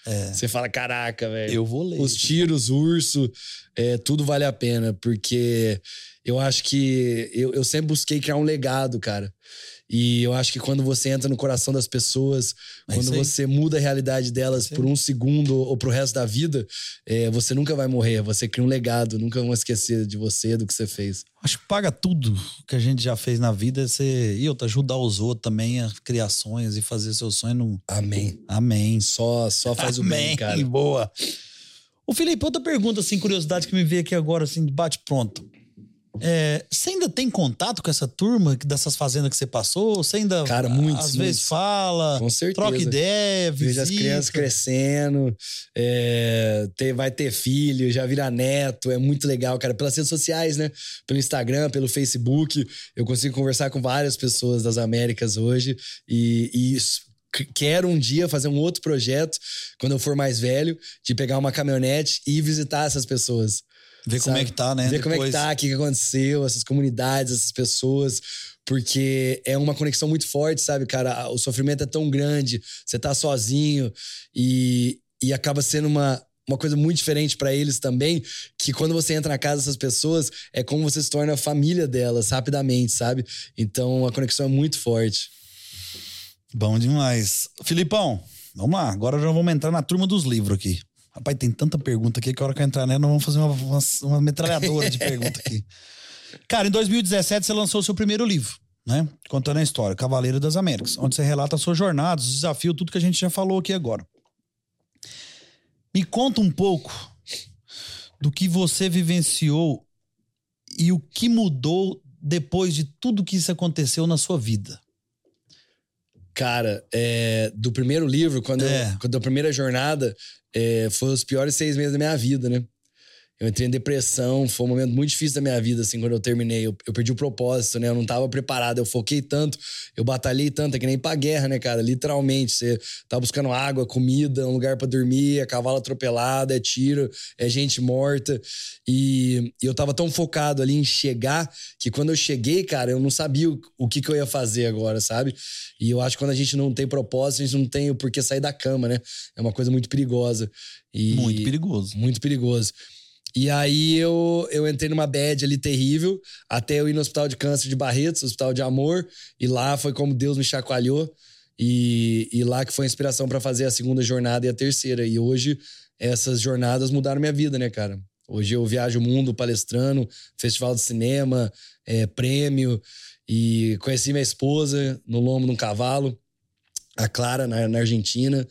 É. Você fala, caraca, velho. Eu vou ler. Os tiros, urso, é, tudo vale a pena, porque eu acho que eu, eu sempre busquei criar um legado, cara. E eu acho que quando você entra no coração das pessoas, é quando você muda a realidade delas por um segundo ou pro resto da vida, é, você nunca vai morrer. Você cria um legado, nunca vão esquecer de você, do que você fez. Acho que paga tudo que a gente já fez na vida. Você, e outra, ajudar os outros também a criar sonhos e fazer seu sonho no. Amém. Amém. Só, só faz Amém. o bem, cara. Boa. O Felipe, outra pergunta, assim, curiosidade que me veio aqui agora, assim, bate pronto. É, você ainda tem contato com essa turma dessas fazendas que você passou? Você ainda Cara, muitos, às vezes fala, troca ideia, visita. Vejo as crianças crescendo, é, ter, vai ter filho, já vira neto, é muito legal, cara. Pelas redes sociais, né? Pelo Instagram, pelo Facebook, eu consigo conversar com várias pessoas das Américas hoje e, e quero um dia fazer um outro projeto, quando eu for mais velho, de pegar uma caminhonete e visitar essas pessoas. Ver como é que tá, né? Ver Depois... como é que tá, o que aconteceu, essas comunidades, essas pessoas. Porque é uma conexão muito forte, sabe, cara? O sofrimento é tão grande, você tá sozinho. E e acaba sendo uma, uma coisa muito diferente para eles também, que quando você entra na casa dessas pessoas, é como você se torna família delas rapidamente, sabe? Então a conexão é muito forte. Bom demais. Filipão, vamos lá. Agora já vamos entrar na turma dos livros aqui. Rapaz, tem tanta pergunta aqui que a hora que eu entrar nela, nós vamos fazer uma, uma, uma metralhadora de pergunta aqui. Cara, em 2017 você lançou o seu primeiro livro, né? Contando a história, Cavaleiro das Américas, onde você relata a sua jornada, os desafios, tudo que a gente já falou aqui agora. Me conta um pouco do que você vivenciou e o que mudou depois de tudo que isso aconteceu na sua vida. Cara, é, do primeiro livro, quando, é. eu, quando a primeira jornada, é, foi os piores seis meses da minha vida, né? Eu entrei em depressão, foi um momento muito difícil da minha vida, assim, quando eu terminei. Eu, eu, perdi o propósito, né? Eu não tava preparado, eu foquei tanto, eu batalhei tanto, é que nem pra guerra, né, cara? Literalmente, você tá buscando água, comida, um lugar para dormir, é cavalo atropelado, é tiro, é gente morta. E, e, eu tava tão focado ali em chegar, que quando eu cheguei, cara, eu não sabia o, o que, que eu ia fazer agora, sabe? E eu acho que quando a gente não tem propósito, a gente não tem o porquê sair da cama, né? É uma coisa muito perigosa. E, muito perigoso. Muito perigoso. E aí eu, eu entrei numa bad ali terrível, até eu ir no hospital de câncer de Barretos, hospital de amor, e lá foi como Deus me chacoalhou. E, e lá que foi a inspiração para fazer a segunda jornada e a terceira. E hoje essas jornadas mudaram minha vida, né, cara? Hoje eu viajo o mundo palestrando, festival de cinema, é, prêmio, e conheci minha esposa no lombo de um cavalo, a Clara, na, na Argentina.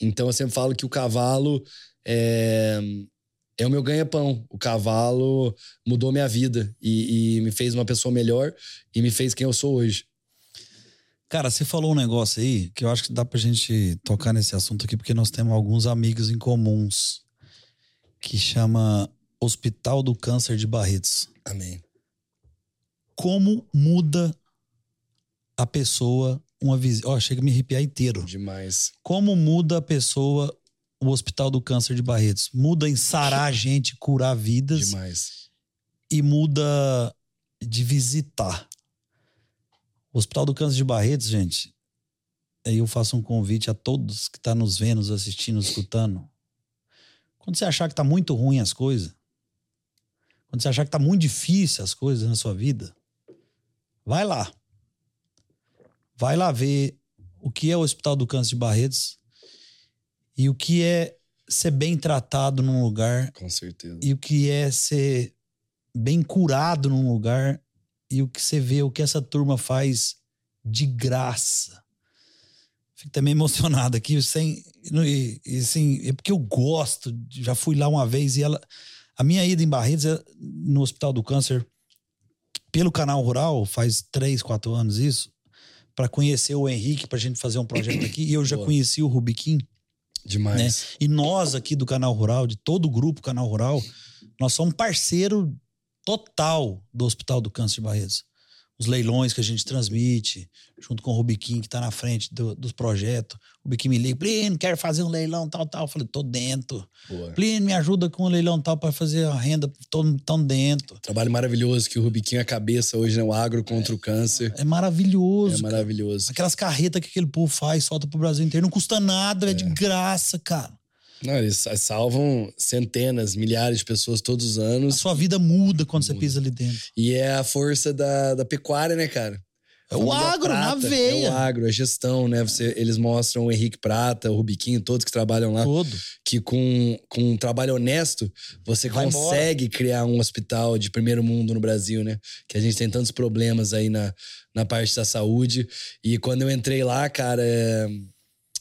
Então eu sempre falo que o cavalo é, é o meu ganha-pão. O cavalo mudou minha vida e, e, me fez uma pessoa melhor e me fez quem eu sou hoje. Cara, você falou um negócio aí que eu acho que dá pra gente tocar nesse assunto aqui, porque nós temos alguns amigos em comuns que chama Hospital do Câncer de Barretos. Amém. Como muda a pessoa uma visita? Ó, oh, chega a me arrepiar inteiro. Demais. Como muda a pessoa o Hospital do Câncer de Barretos. Muda em sarar a gente, curar vidas. Demais. E muda de visitar. O Hospital do Câncer de Barretos, gente, aí eu faço um convite a todos que estão tá nos vendo, nos assistindo, escutando. Quando você achar que tá muito ruim as coisas, quando você achar que tá muito difícil as coisas na sua vida, vai lá. Vai lá ver o que é o Hospital do Câncer de Barretos e o que é ser bem tratado num lugar. Com certeza. E o que é ser bem curado num lugar. E o que você vê, o que essa turma faz de graça. Fico também emocionado aqui, sem. E, e assim, é porque eu gosto, já fui lá uma vez e ela. A minha ida em Barretos, é no Hospital do Câncer, pelo canal Rural, faz três, quatro anos isso, para conhecer o Henrique, para a gente fazer um projeto aqui. E eu já Boa. conheci o Rubiquim. Demais. Né? E nós aqui do Canal Rural, de todo o grupo Canal Rural, nós somos parceiro total do Hospital do Câncer de Barretos os leilões que a gente transmite, junto com o Rubiquim, que está na frente do, dos projetos. O Rubiquim me liga, Plínio, quero fazer um leilão tal, tal. Eu falei, tô dentro. Boa. Plínio, me ajuda com um leilão tal para fazer a renda, tô tão dentro. Trabalho maravilhoso que o Rubiquim é a cabeça hoje, né? O agro contra é, o câncer. É maravilhoso. É maravilhoso. Cara. Aquelas carretas que aquele povo faz, solta pro Brasil inteiro, não custa nada, é, é de graça, cara. Não, eles salvam centenas, milhares de pessoas todos os anos. A sua vida muda quando muda. você pisa ali dentro. E é a força da, da pecuária, né, cara? É o agro, na veia. É o agro, a gestão, né? Você, eles mostram o Henrique Prata, o Rubiquinho, todos que trabalham lá. Todo. Que com, com um trabalho honesto, você Vai consegue embora. criar um hospital de primeiro mundo no Brasil, né? Que a gente tem tantos problemas aí na, na parte da saúde. E quando eu entrei lá, cara, é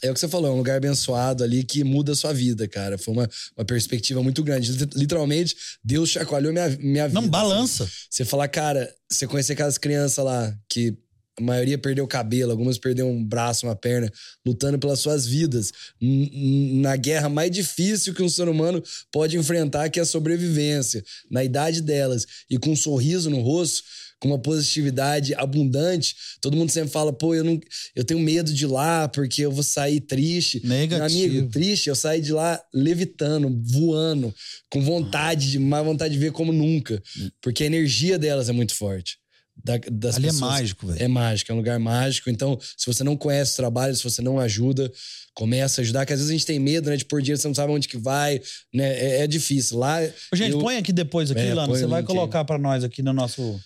é o que você falou, é um lugar abençoado ali que muda a sua vida, cara. Foi uma, uma perspectiva muito grande. Literalmente, Deus chacoalhou minha, minha vida. Não, balança. Assim. Você falar, cara, você conhecer aquelas crianças lá que a maioria perdeu o cabelo, algumas perderam um braço, uma perna, lutando pelas suas vidas. Na guerra mais difícil que um ser humano pode enfrentar, que é a sobrevivência. Na idade delas e com um sorriso no rosto com uma positividade abundante. Todo mundo sempre fala, pô, eu não, eu tenho medo de ir lá porque eu vou sair triste. Negativo. Meu amigo, triste, eu saí de lá levitando, voando, com vontade, de mais vontade de ver como nunca, porque a energia delas é muito forte. da, das Ali pessoas. é mágico, velho. É mágico, é um lugar mágico. Então, se você não conhece o trabalho, se você não ajuda, começa a ajudar, que às vezes a gente tem medo, né, de pôr dinheiro, você não sabe onde que vai, né? É, é difícil. Lá. Ô, Gente, eu- põe aqui depois aqui, É, Lano. Você vai colocar pra nós aqui no nosso,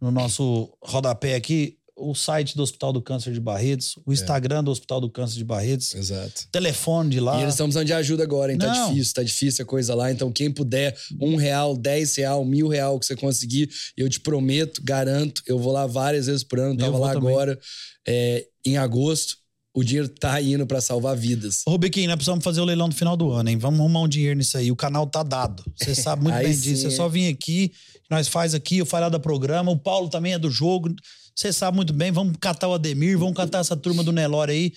no nosso rodapé aqui o site do Hospital do Câncer de Barretos, É. o Instagram do Hospital do Câncer de Barretos, Exato. telefone de lá. E eles estão precisando de ajuda agora, hein? Tá Não. difícil, tá difícil a coisa lá. Então, quem puder, um real, dez real, mil real que você conseguir, eu te prometo, garanto, eu vou lá várias vezes por ano, tava vou lá também. agora, é, em agosto. O dinheiro tá indo pra salvar vidas. Ô, Rubiquinho, nós precisamos fazer o leilão no final do ano, hein? Vamos arrumar um dinheiro nisso aí. O canal tá dado. Você sabe muito bem disso. É hein? só vir aqui, nós faz aqui, eu falar da programa. O Paulo também é do jogo. Você sabe muito bem. Vamos catar o Ademir, vamos catar essa turma do Nelore aí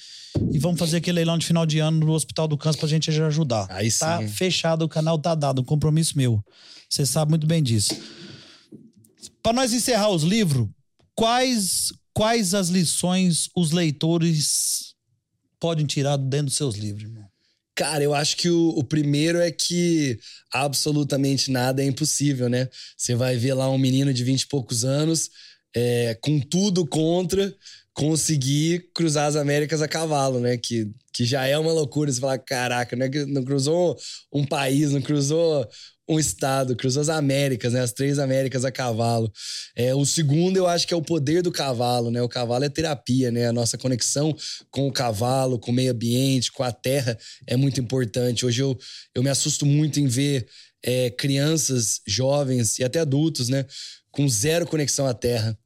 e vamos fazer aquele leilão de final de ano no Hospital do Câncer pra gente já ajudar. Aí sim, Tá fechado, o canal tá dado. Um compromisso meu. Você sabe muito bem disso. Pra nós encerrar os livros, quais, quais as lições os leitores podem tirar dentro dos seus livros, irmão? Cara, eu acho que o, o primeiro é que absolutamente nada é impossível, né? Você vai ver lá um menino de 20 e poucos anos, é, com tudo contra, conseguir cruzar as Américas a cavalo, né? Que, que já é uma loucura. Você fala, caraca, não, é não cruzou um país, não cruzou um estado, cruzou as Américas, né? As três Américas a cavalo. É, o segundo, eu acho que é o poder do cavalo, né? O cavalo é terapia, né? A nossa conexão com o cavalo, com o meio ambiente, com a terra é muito importante. Hoje eu, eu me assusto muito em ver é, crianças, jovens e até adultos, né? Com zero conexão à terra.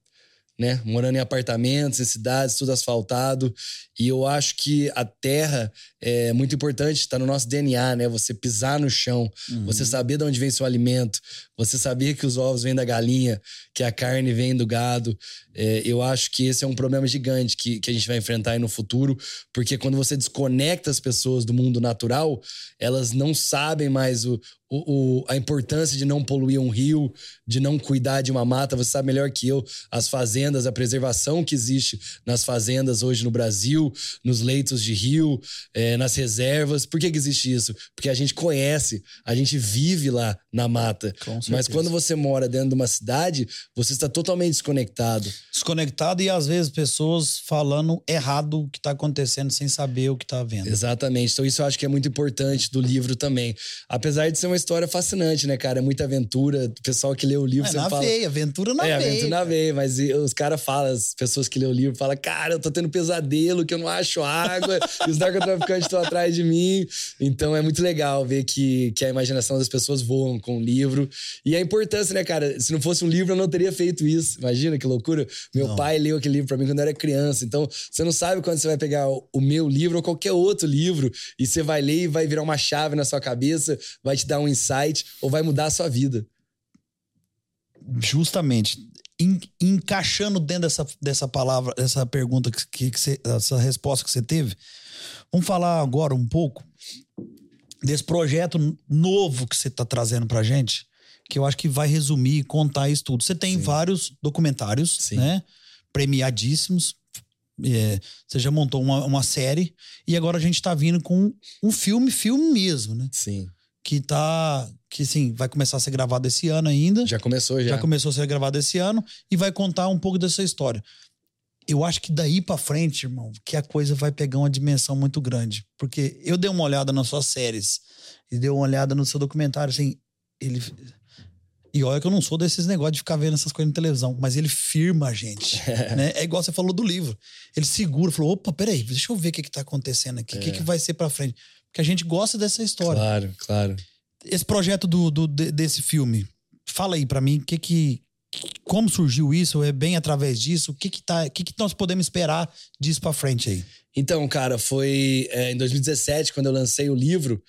Né? Morando em apartamentos, em cidades, tudo asfaltado. E eu acho que a terra é muito importante, está no nosso DNA, né? Você pisar no chão, você saber de onde vem seu alimento, você saber que os ovos vêm da galinha, que a carne vem do gado. É, eu acho que esse é um problema gigante que, que a gente vai enfrentar aí no futuro, porque quando você desconecta as pessoas do mundo natural, elas não sabem mais o, o, o- a importância de não poluir um rio, de não cuidar de uma mata. Você sabe melhor que eu as fazendas, a preservação que existe nas fazendas hoje no Brasil, nos leitos de rio, é, nas reservas. Por que, que existe isso? Porque a gente conhece, a gente vive lá na mata. Mas quando você mora dentro de uma cidade, você está totalmente desconectado. Desconectado e às vezes pessoas falando errado o que tá acontecendo sem saber o que tá vendo. Exatamente. Então, isso eu acho que é muito importante do livro também. Apesar de ser uma história fascinante, né, cara? É muita aventura. O pessoal que lê o livro É, sempre na fala. veia, aventura na é, veia. aventura na veia, mas os caras falam, as pessoas que lê o livro falam, cara, eu tô tendo pesadelo, que eu não acho água, e os narcotraficantes estão atrás de mim. Então é muito legal ver que, que a imaginação das pessoas voam com o livro. E a importância, né, cara? Se não fosse um livro, eu não teria feito isso. Imagina que loucura. Meu Não. pai leu aquele livro pra mim quando eu era criança. Então, você não sabe quando você vai pegar o, meu livro ou qualquer outro livro e você vai ler e vai virar uma chave na sua cabeça, vai te dar um insight ou vai mudar a sua vida. Justamente. En- encaixando dentro dessa, dessa palavra, dessa pergunta, que, que, você, essa resposta que você teve, vamos falar agora um pouco desse projeto novo que você está trazendo pra gente, que eu acho que vai resumir e contar isso tudo. Você tem Sim. vários documentários, Sim. né? Premiadíssimos. É, você já montou uma, uma série e agora a gente tá vindo com um filme, filme mesmo, né? Sim. Que tá. Que sim, vai começar a ser gravado esse ano ainda. Já começou, já. Já começou a ser gravado esse ano e vai contar um pouco dessa história. Eu acho que daí pra frente, irmão, que a coisa vai pegar uma dimensão muito grande. Porque eu dei uma olhada nas suas séries e dei uma olhada no seu documentário, assim, ele. E olha que eu não sou desses negócios de ficar vendo essas coisas na televisão, mas ele firma a gente. né? É igual você falou do livro. Ele segura, falou: opa, peraí, deixa eu ver o que, que tá acontecendo aqui, o que, que vai ser pra frente. Porque a gente gosta dessa história Claro, claro. esse projeto do, do- de- desse filme, fala aí pra mim, que que como surgiu isso? É bem através disso? O que que tá, o que que nós podemos esperar disso pra frente aí? Então, cara, foi é, em 2017, quando eu lancei o livro.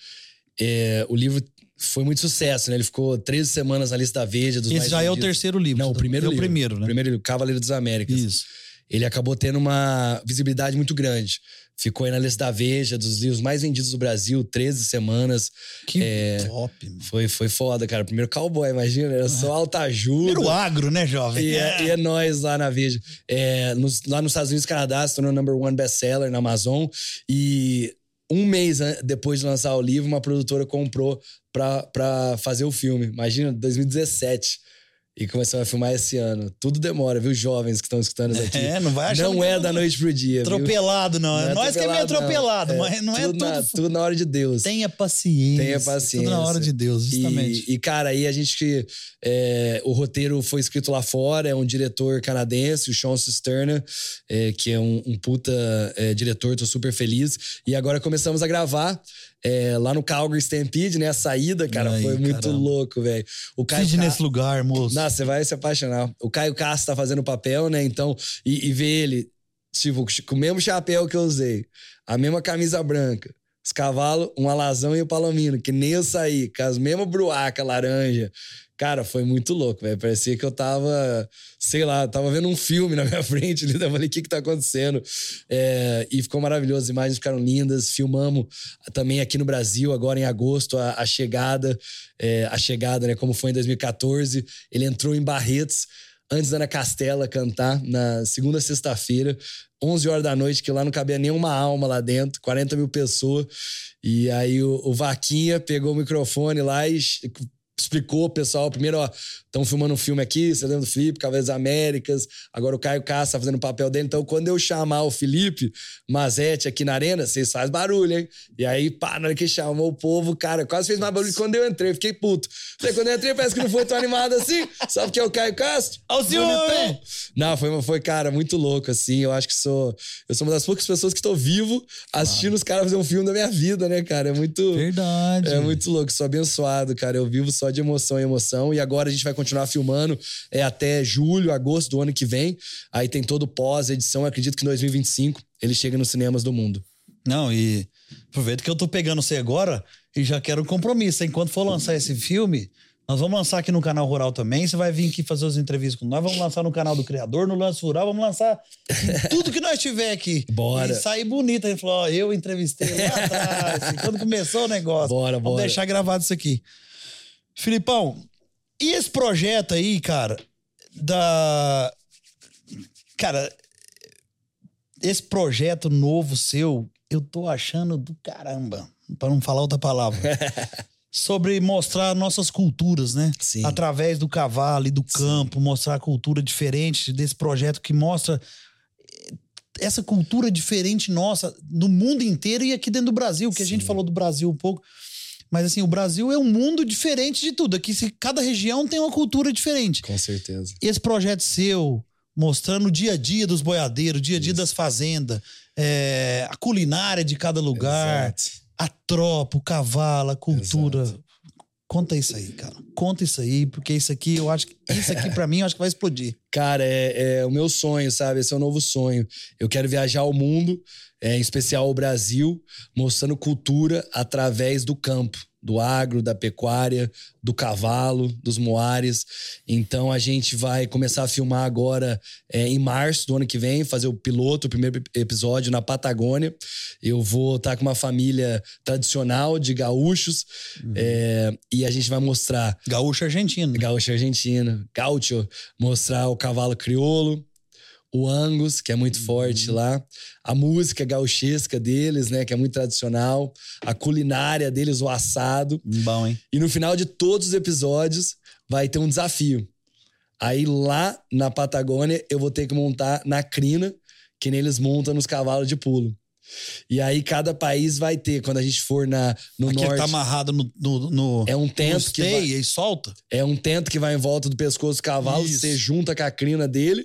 é, o livro foi muito sucesso, né? Ele ficou 13 semanas na lista da Veja. Dos Esse mais já é o vendidos. terceiro livro. Não, o primeiro é o livro. primeiro, né? Primeiro livro, Cavaleiro dos Américas. Isso. Ele acabou tendo uma visibilidade muito grande. Ficou aí na lista da Veja, dos livros mais vendidos do Brasil, 13 semanas. Que É, top, mano. Foi, foi foda, cara. Primeiro cowboy, imagina, era só alta ajuda. Primeiro agro, né, jovem? E é, e é nós lá na Veja. É, nos- lá nos Estados Unidos Canadá se tornou number one best-seller na Amazon. E um mês depois de lançar o livro, uma produtora comprou pra fazer o filme. Imagina, 2017. E começamos a filmar esse ano. Tudo demora, viu, jovens que estão escutando isso aqui. É, não vai achar Não é da noite pro dia. Atropelado, não. não é Nós que é meio atropelado, não. mas não é tudo. Na, tudo na hora de Deus. Tenha paciência. Tenha paciência. Tudo na hora de Deus, justamente. E, e cara, aí a gente. É, o roteiro foi escrito lá fora, é um diretor canadense, o Sean Cisterna, é, que é um, um puta é, diretor, tô super feliz. E agora começamos a gravar. É, lá no Calgary Stampede, né? A saída, cara, Ai, foi muito caramba. louco, velho. O Caio Ca... nesse lugar, moço. Nossa, você vai se apaixonar. O Caio Castro tá fazendo papel, né? Então, e, e ver ele, tipo, com o mesmo chapéu que eu usei, a mesma camisa branca, os cavalos, um alazão e o palomino, que nem eu saí, com as mesmas bruacas laranja. Cara, foi muito louco, velho. Parecia que eu tava, sei lá, tava vendo um filme na minha frente ali. Eu falei, o que que tá acontecendo? É, e ficou maravilhoso, as imagens ficaram lindas. Filmamos também aqui no Brasil, agora em agosto, a, a chegada, é, a chegada, né, como foi em 2014. Ele entrou em Barretos, antes da Ana Castela cantar, na segunda sexta-feira, 11 horas da noite, que lá não cabia nenhuma alma lá dentro, 40 mil pessoas. E aí o, o Vaquinha pegou o microfone lá e explicou o pessoal. Primeiro, ó, estão filmando um filme aqui, você lembra do Felipe, Cavaleiros Américas. Agora o Caio Castro tá fazendo o papel dele. Então, quando eu chamar o Felipe Mazete aqui na arena, vocês fazem barulho, hein? E aí, pá, na hora que chamou o povo, cara, quase fez mais barulho quando eu entrei. Fiquei puto. Falei, quando eu entrei, parece que não foi tão animado assim. Sabe porque é o Caio Castro? Ao senhor! Não, foi, foi, cara, muito louco, assim. Eu acho que sou. Eu sou uma das poucas pessoas que estou vivo assistindo ah. os caras fazer um filme da minha vida, né, cara? É muito. Verdade. É muito louco. Sou abençoado, cara. Eu vivo só de emoção em emoção. E agora a gente vai continuar filmando é até julho, agosto do ano que vem. Aí tem todo pós-edição. Acredito que em 2025 ele chega nos cinemas do mundo. Não, e aproveita que eu tô pegando você agora e já quero um compromisso. Enquanto for lançar esse filme, nós vamos lançar aqui no canal Rural também. Você vai vir aqui fazer as entrevistas com nós. Vamos lançar no canal do Criador, no Lance Rural. Vamos lançar tudo que nós tiver aqui. Bora. E sair bonito. Ele falou: ó, eu entrevistei lá atrás. quando começou o negócio. Bora, vamos bora. deixar gravado isso aqui. Filipão, e esse projeto aí, cara, da. Cara, esse projeto novo seu, eu tô achando do caramba, para não falar outra palavra. sobre mostrar nossas culturas, né? Sim. Através do cavalo e do campo, Sim. mostrar a cultura diferente desse projeto que mostra eh, essa cultura diferente nossa no mundo inteiro e aqui dentro do Brasil, que Sim. a gente falou do Brasil um pouco. Mas assim, o Brasil é um mundo diferente de tudo. Aqui cada região tem uma cultura diferente. Com certeza. Esse projeto seu, mostrando o dia a dia dos boiadeiros, o dia a dia Isso. das fazendas, é, a culinária de cada lugar, Exato. a tropa, o cavalo, a cultura. Exato. Conta isso aí, cara. Conta isso aí, porque isso aqui, eu acho que. Isso aqui, para mim, eu acho que vai explodir. Cara, é, é, o meu sonho, sabe? Esse é o novo sonho. Eu quero viajar ao mundo, é, em especial o Brasil, mostrando cultura através do campo do agro, da pecuária, do cavalo, dos moares. Então a gente vai começar a filmar agora é, em março do ano que vem, fazer o piloto, o primeiro episódio na Patagônia. Eu vou estar com uma família tradicional de gaúchos uhum. é, e a gente vai mostrar. Gaúcho argentino. Gaúcho argentino. Gaúcho. Mostrar o cavalo crioulo, o Angus, que é muito uhum. forte lá, a música gauchesca deles, né, que é muito tradicional, a culinária deles, o assado. Bom, hein? E no final de todos os episódios vai ter um desafio. Aí lá na Patagônia eu vou ter que montar na crina, que neles montam nos cavalos de pulo. E aí cada país vai ter, quando a gente for na, no Aqui norte... tá amarrado no, no, no É um tento que vai, e solta? É um tento que vai em volta do pescoço do cavalo, Isso. você junta com a crina dele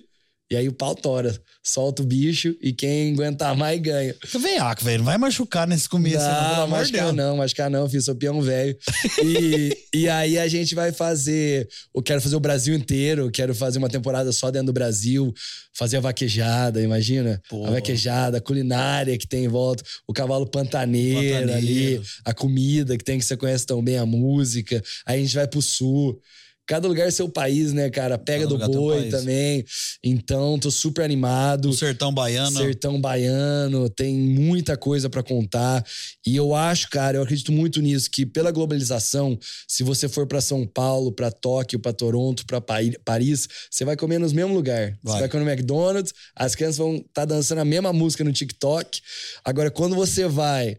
e aí o pau tora. Solta o bicho e quem aguentar mais ganha. Vem, ah, velho, não vai machucar nesse começo, não. Não, pelo machucar Deus. não, machucar não, filho, sou peão velho. E, e aí a gente vai fazer. Eu quero fazer o Brasil inteiro, quero fazer uma temporada só dentro do Brasil, fazer a vaquejada, imagina? A vaquejada, a culinária que tem em volta, o cavalo pantaneiro, pantaneiro ali, a comida que tem que você conhece tão bem, a música. Aí a gente vai pro sul. Cada lugar é seu país, né, cara? Pega Cada do boi também. Então, tô super animado. O sertão baiano. Sertão baiano, tem muita coisa para contar. E eu acho, cara, eu acredito muito nisso, que pela globalização, se você for para São Paulo, para Tóquio, para Toronto, para Paris, você vai comer nos mesmos lugar. Vai. Você vai comer no McDonald's, as crianças vão estar tá dançando a mesma música no TikTok. Agora, quando você vai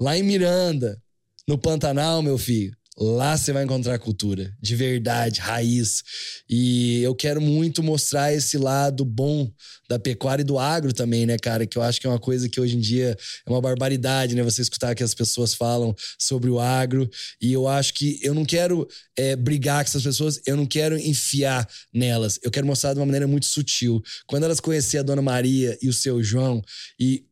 lá em Miranda, no Pantanal, meu filho, Lá você vai encontrar cultura, de verdade, raiz. E eu quero muito mostrar esse lado bom da pecuária e do agro também, né, cara? Que eu acho que é uma coisa que hoje em dia é uma barbaridade, né? Você escutar que as pessoas falam sobre o agro. E eu acho que eu não quero é, brigar com essas pessoas, eu não quero enfiar nelas. Eu quero mostrar de uma maneira muito sutil. Quando elas conhecerem a Dona Maria e o seu João e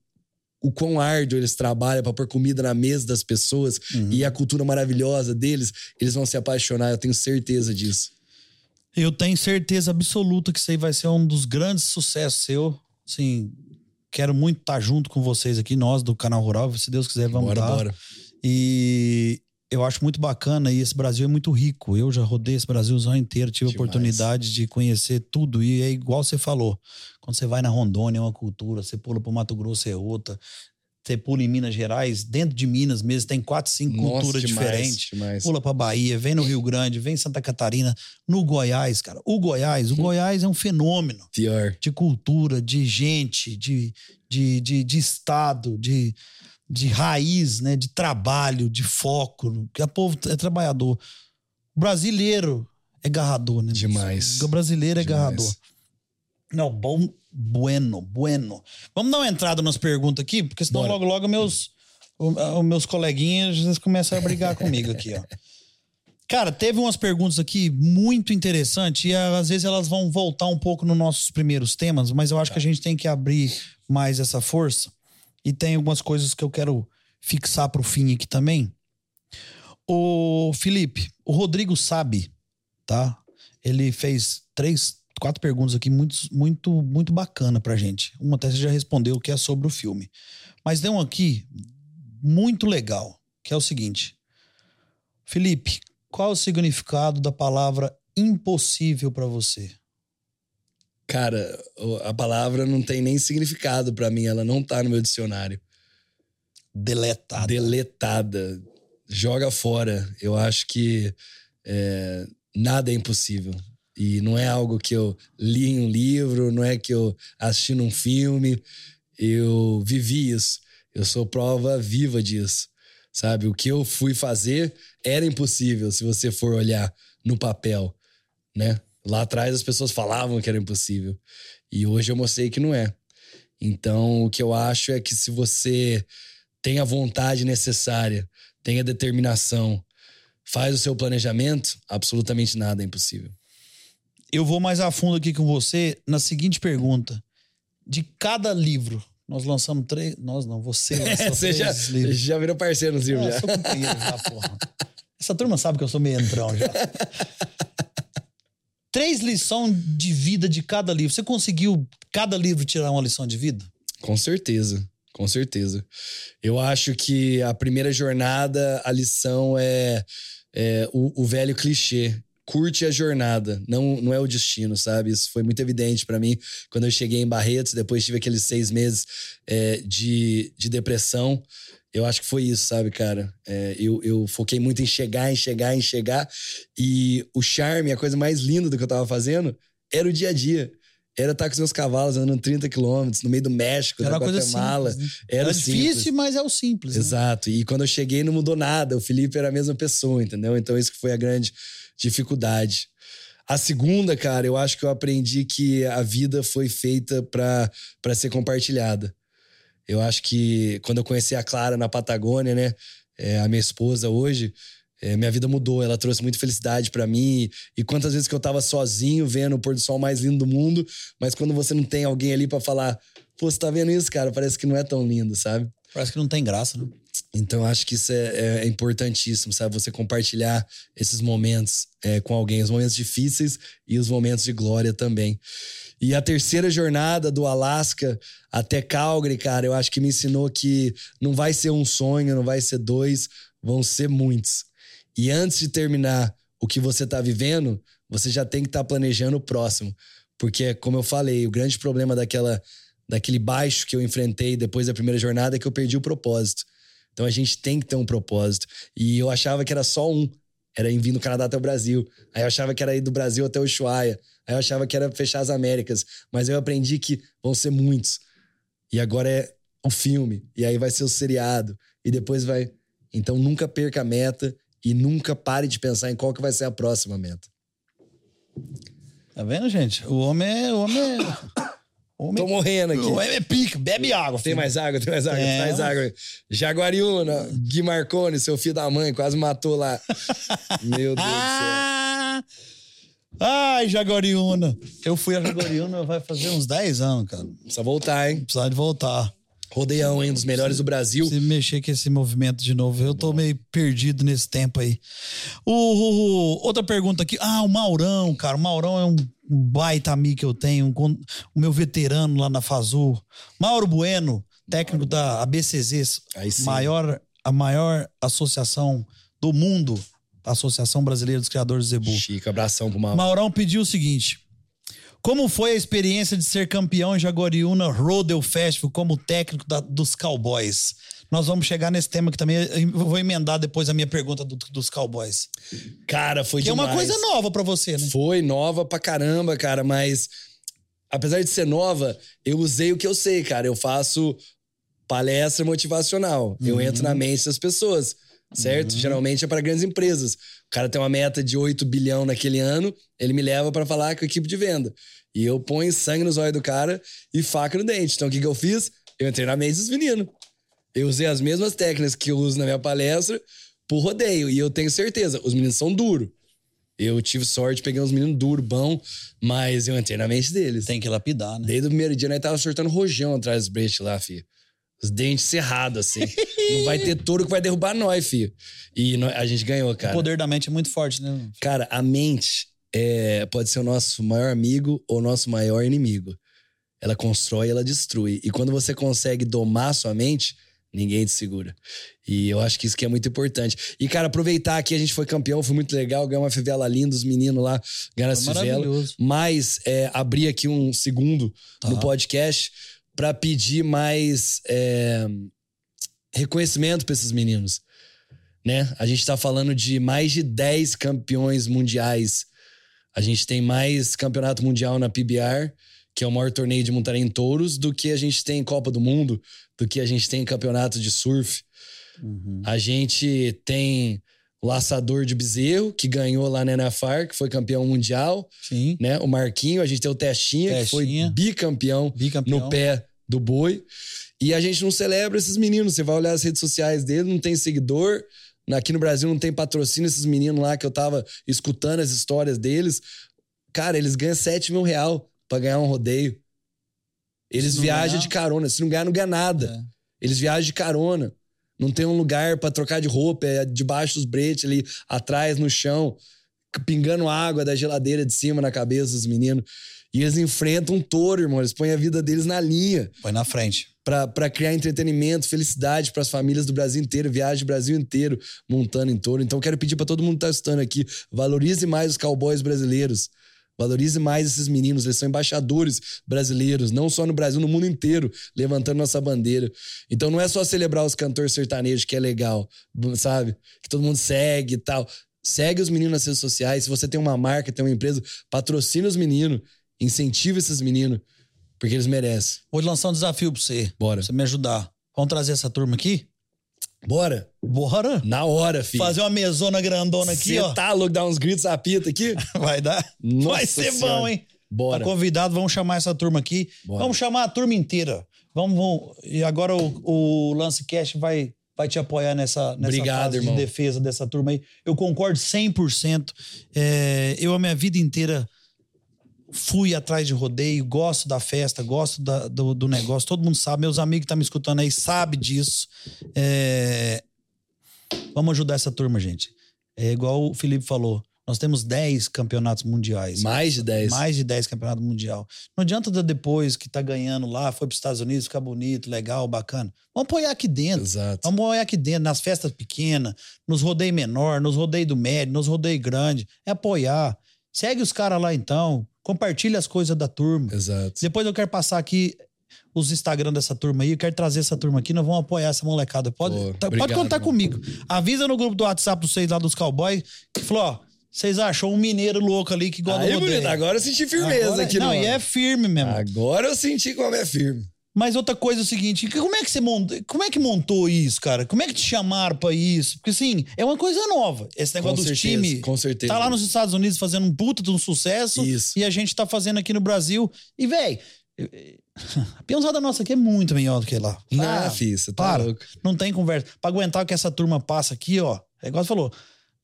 o quão árduo eles trabalham para pôr comida na mesa das pessoas uhum. e a cultura maravilhosa deles, eles vão se apaixonar, eu tenho certeza disso. Eu tenho certeza absoluta que isso aí vai ser um dos grandes sucessos seu. Sim, quero muito estar junto com vocês aqui, nós do canal Rural, se Deus quiser, vamos bora, estar. Bora. E eu acho muito bacana e esse Brasil é muito rico. Eu já rodei esse Brasilzão inteiro, tive a oportunidade de conhecer tudo e é igual você falou. Quando você vai na Rondônia é uma cultura, você pula para Mato Grosso é outra. Você pula em Minas Gerais, dentro de Minas mesmo, tem quatro, cinco Nossa, culturas demais, diferentes. Demais. Pula para Bahia, vem no Rio Grande, vem em Santa Catarina, no Goiás, cara. O Goiás, o. Goiás é um fenômeno. Pior. De cultura, de gente, de, de, de, de estado, de de raiz, né, de trabalho, de foco, que a povo é trabalhador. O brasileiro é garrador, né? Demais. O brasileiro é Demais. garrador. Não, bom, bueno, bueno. Vamos dar uma entrada nas perguntas aqui, porque senão Bora. logo, logo meus, os meus coleguinhas eles começam a brigar comigo aqui, ó. Cara, teve umas perguntas aqui muito interessantes e às vezes elas vão voltar um pouco nos nossos primeiros temas, mas eu acho que a gente tem que abrir mais essa força. E tem algumas coisas que eu quero fixar para o fim aqui também. O Felipe, o Rodrigo sabe, tá? Ele fez três, quatro perguntas aqui muito, muito, muito bacana pra gente. Uma até você já respondeu, que é sobre o filme. Mas tem um aqui muito legal, que é o seguinte. Felipe, qual o significado da palavra impossível para você? Cara, a palavra não tem nem significado para mim, ela não tá no meu dicionário. Deletada. Deletada. Joga fora. Eu acho que é, nada é impossível. E não é algo que eu li em um livro, não é que eu assisti num filme. Eu vivi isso. Eu sou prova viva disso. Sabe? O que eu fui fazer era impossível se você for olhar no papel, né? Lá atrás as pessoas falavam que era impossível. E hoje eu mostrei que não é. Então, o que eu acho é que se você tem a vontade necessária, tem a determinação, faz o seu planejamento, absolutamente nada é impossível. Eu vou mais a fundo aqui com você na seguinte pergunta. De cada livro, nós lançamos três. Nós não, você lançou você já, livros. já virou parceiro nos livros. É, já. sou companheiro já, porra. Essa turma sabe que eu sou meio entrão já. três lições de vida de cada livro. Você conseguiu cada livro tirar uma lição de vida? Com certeza. Com certeza. Eu acho que a primeira jornada, a lição é, é o, o, velho clichê. Curte a jornada, não, não é o destino, sabe? Isso foi muito evidente para mim quando eu cheguei em Barretos, depois tive aqueles seis meses é, de, de depressão. Eu acho que foi isso, sabe, cara? É, eu, eu foquei muito em chegar, em chegar, em chegar. E o charme, a coisa mais linda do que eu tava fazendo, era o dia a dia. Era estar com os meus cavalos andando 30 quilômetros no meio do México, era da Guatemala. Simples, né? Era, era difícil, mas é o simples. Né? Exato. Né? E quando eu cheguei, não mudou nada. O Felipe era a mesma pessoa, entendeu? Então, isso que foi a grande dificuldade. A segunda, cara, eu acho que eu aprendi que a vida foi feita para ser compartilhada. Eu acho que quando eu conheci a Clara na Patagônia, né? É, a minha esposa hoje, é, minha vida mudou. Ela trouxe muita felicidade para mim. E quantas vezes que eu tava sozinho vendo o pôr do sol mais lindo do mundo, mas quando você não tem alguém ali para falar, pô, você tá vendo isso, cara? Parece que não é tão lindo, sabe? Parece que não tem graça, né? Então, acho que isso é, é, é importantíssimo, sabe? Você compartilhar esses momentos é, com alguém, os momentos difíceis e os momentos de glória também. E a terceira jornada do Alasca até Calgary, cara, eu acho que me ensinou que não vai ser um sonho, não vai ser dois, vão ser muitos. E antes de terminar o que você está vivendo, você já tem que estar tá planejando o próximo. Porque, como eu falei, o grande problema daquela, daquele baixo que eu enfrentei depois da primeira jornada é que eu perdi o propósito. Então a gente tem que ter um propósito. E eu achava que era só um. Era em vir do Canadá até o Brasil. Aí eu achava que era ir do Brasil até o Ushuaia. Aí eu achava que era fechar as Américas. Mas eu aprendi que vão ser muitos. E agora é o filme. E aí vai ser o seriado. E depois vai. Então nunca perca a meta e nunca pare de pensar em qual que vai ser a próxima meta. Tá vendo, gente? O homem é. O homem é... Homem, Tô morrendo aqui. O homem é pica, bebe água. Tem mais água, tem mais água, é, mais água. Jaguariúna, Gui Marconi, seu filho da mãe, quase matou lá. Meu Deus do céu. Ai, Jaguariúna. Eu fui a Jaguariúna vai fazer uns 10 anos, cara. Precisa voltar, hein? Precisa de voltar. Rodeião, hein? Um dos melhores do Brasil. Se mexer com esse movimento de novo. Eu tô meio perdido nesse tempo aí. O, o, o, outra pergunta aqui. Ah, o Maurão, cara. O Maurão é um baita amigo que eu tenho. Um, o meu veterano lá na Fazul. Mauro Bueno, técnico da ABCZ. Maior, a maior associação do mundo. Associação Brasileira dos Criadores de Zebu. Chico, abração pro Mauro. Maurão pediu o seguinte. Como foi a experiência de ser campeão em Jaguariúna Rodeo Festival como técnico da, dos Cowboys? Nós vamos chegar nesse tema que também eu vou emendar depois a minha pergunta do, dos Cowboys. Cara, foi que demais. é uma coisa nova para você, né? Foi nova pra caramba, cara, mas apesar de ser nova, eu usei o que eu sei, cara. Eu faço palestra motivacional. Uhum. Eu entro na mente das pessoas certo? Uhum. Geralmente é para grandes empresas. O cara tem uma meta de 8 bilhão naquele ano, ele me leva para falar com a equipe de venda. E eu ponho sangue nos olhos do cara e faca no dente. Então o que, que eu fiz? Eu entrei na mente dos meninos. Eu usei as mesmas técnicas que eu uso na minha palestra pro rodeio. E eu tenho certeza, os meninos são duros. Eu tive sorte, peguei uns meninos duros, bom, mas eu entrei na mente deles. Tem que lapidar, né? Desde o primeiro dia, nós tava sortando rojão atrás dos brechtes lá, filho. Os dentes cerrados, assim. não vai ter touro que vai derrubar nós, filho. E a gente ganhou, cara. O poder da mente é muito forte, né? Cara, a mente é, pode ser o nosso maior amigo ou nosso maior inimigo. Ela constrói, ela destrui. E quando você consegue domar sua mente, ninguém te segura. E eu acho que isso que é muito importante. E, cara, aproveitar que a gente foi campeão, foi muito legal, ganhar uma fivela linda, os meninos lá ganharam essa fivela. Mas é, abrir aqui um segundo tá. no podcast para pedir mais é, reconhecimento para esses meninos. Né? A gente está falando de mais de 10 campeões mundiais. A gente tem mais campeonato mundial na PBR, que é o maior torneio de montaria em touros, do que a gente tem em Copa do Mundo, do que a gente tem em campeonato de surf. Uhum. A gente tem o laçador de bezerro, que ganhou lá na NFR, que foi campeão mundial. Sim. Né? O Marquinho, a gente tem o Testinha, Testinha. que foi bicampeão, bicampeão, no pé do boi. E a gente não celebra esses meninos. Você vai olhar as redes sociais dele, não tem seguidor. Aqui no Brasil não tem patrocínio esses meninos lá que eu tava escutando as histórias deles. Cara, eles ganham 7 mil real pra ganhar um rodeio. Eles viajam ganhar... de carona. Se não ganhar, não ganha nada. É. Eles viajam de carona. Não tem um lugar para trocar de roupa, é debaixo dos bretes ali, atrás, no chão, pingando água da geladeira de cima na cabeça dos meninos. E eles enfrentam um touro, irmão. Eles põem a vida deles na linha. Põe na frente. para criar entretenimento, felicidade para as famílias do Brasil inteiro, viagem do Brasil inteiro montando em touro. Então, quero pedir para todo mundo que tá estando aqui: valorize mais os cowboys brasileiros. Valorize mais esses meninos, eles são embaixadores brasileiros, não só no Brasil, no mundo inteiro, levantando nossa bandeira. Então não é só celebrar os cantores sertanejos, que é legal, sabe? Que todo mundo segue e tal. Segue os meninos nas redes sociais. Se você tem uma marca, tem uma empresa, patrocina os meninos, incentiva esses meninos, porque eles merecem. Vou lançar um desafio pra você. Bora. Pra você me ajudar. Vamos trazer essa turma aqui? Bora. Bora? Na hora, filho. Fazer uma mesona grandona aqui, Cê ó. tá louco, dar uns gritos a pita aqui? Vai dar? Nossa Vai ser senhora. bom, hein? Bora. Tá convidado, vamos chamar essa turma aqui. Bora. Vamos chamar a turma inteira. Vamos, vamos. E agora o, o Lance Cash vai, vai te apoiar nessa, nessa Obrigado, fase irmão. de defesa dessa turma aí. Eu concordo 100%. É, eu, a minha vida inteira fui atrás de rodeio, gosto da festa, gosto da, do, do, negócio. Todo mundo sabe, meus amigos que estão tá me escutando aí sabem disso. É... Vamos ajudar essa turma, gente. É igual o Felipe falou. Nós temos 10 campeonatos mundiais. Mais de 10. Mais de 10 campeonatos mundial. Não adianta depois que tá ganhando lá, foi para os Estados Unidos, ficar bonito, legal, bacana. Vamos apoiar aqui dentro. Exato. Vamos apoiar aqui dentro, nas festas pequenas, nos rodeios menor, nos rodeios do médio, nos rodeios grande. É apoiar. Segue os caras lá então. Compartilha as coisas da turma. Exato. Depois eu quero passar aqui os Instagram dessa turma aí. Eu quero trazer essa turma aqui. Nós vamos apoiar essa molecada. Pode, Pô, tá, obrigado, pode contar irmão. comigo. Avisa no grupo do WhatsApp dos seis lá dos cowboys que falou: ó, vocês acham um mineiro louco ali que gosta do. Bonito. Agora eu senti firmeza Agora, aqui, Não, e é firme mesmo. Agora eu senti como é firme. Mas outra coisa é o seguinte, como é que você montou, como é que montou isso, cara? Como é que te chamaram pra isso? Porque assim, é uma coisa nova. Esse negócio Com dos certeza, times com certeza. tá lá nos Estados Unidos fazendo um puta de um sucesso Isso. e a gente tá fazendo aqui no Brasil. E véi, a peãozada nossa aqui é muito melhor do que lá. Não, Ah, filho, você tá para. louco. Não tem conversa. Pra aguentar o que essa turma passa aqui, ó. É igual você falou.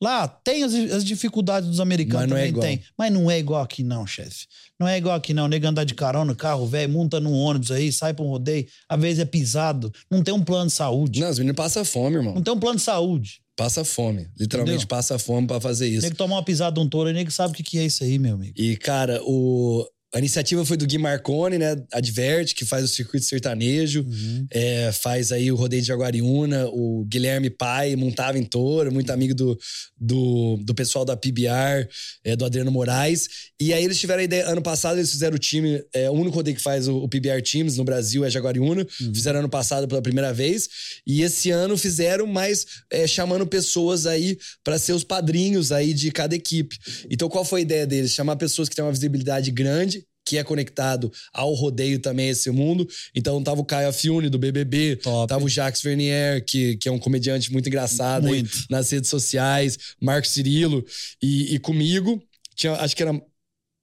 Lá tem as, as dificuldades dos americanos Mas não é também igual. tem. Mas não é igual aqui, não, chefe. Não é igual aqui, não. Nego andar de carona, carro, velho, monta num ônibus aí, sai pra um rodeio, às vezes é pisado. Não tem um plano de saúde. Não, os meninos passam fome, irmão. Não tem um plano de saúde. Passa fome. Literalmente Entendeu? passa fome pra fazer isso. Nego tomar uma pisada de um touro, nego sabe o que, que é isso aí, meu amigo. E, cara, o... a iniciativa foi do Gui Marconi, né? Adverte, que faz o circuito sertanejo, Uhum. é, faz aí o rodeio de Jaguariúna, o Guilherme Pai montava em touro, muito amigo do, do, do pessoal da PBR, é, do Adriano Moraes. E aí eles tiveram a ideia, ano passado eles fizeram o time, é, o único rodeio que faz o, o PBR Teams no Brasil é Jaguariúna, fizeram ano passado pela primeira vez. E esse ano fizeram, mas é, chamando pessoas aí para ser os padrinhos aí de cada equipe. Então qual foi a ideia deles? Chamar pessoas que têm uma visibilidade grande, que é conectado ao rodeio também, esse mundo. Então tava o Caio Fiune do BBB, Top. tava o Jacques Vernier, que, que é um comediante muito engraçado aí Muito. nas redes sociais, Marco Cirilo e, e comigo. Tinha, acho que era,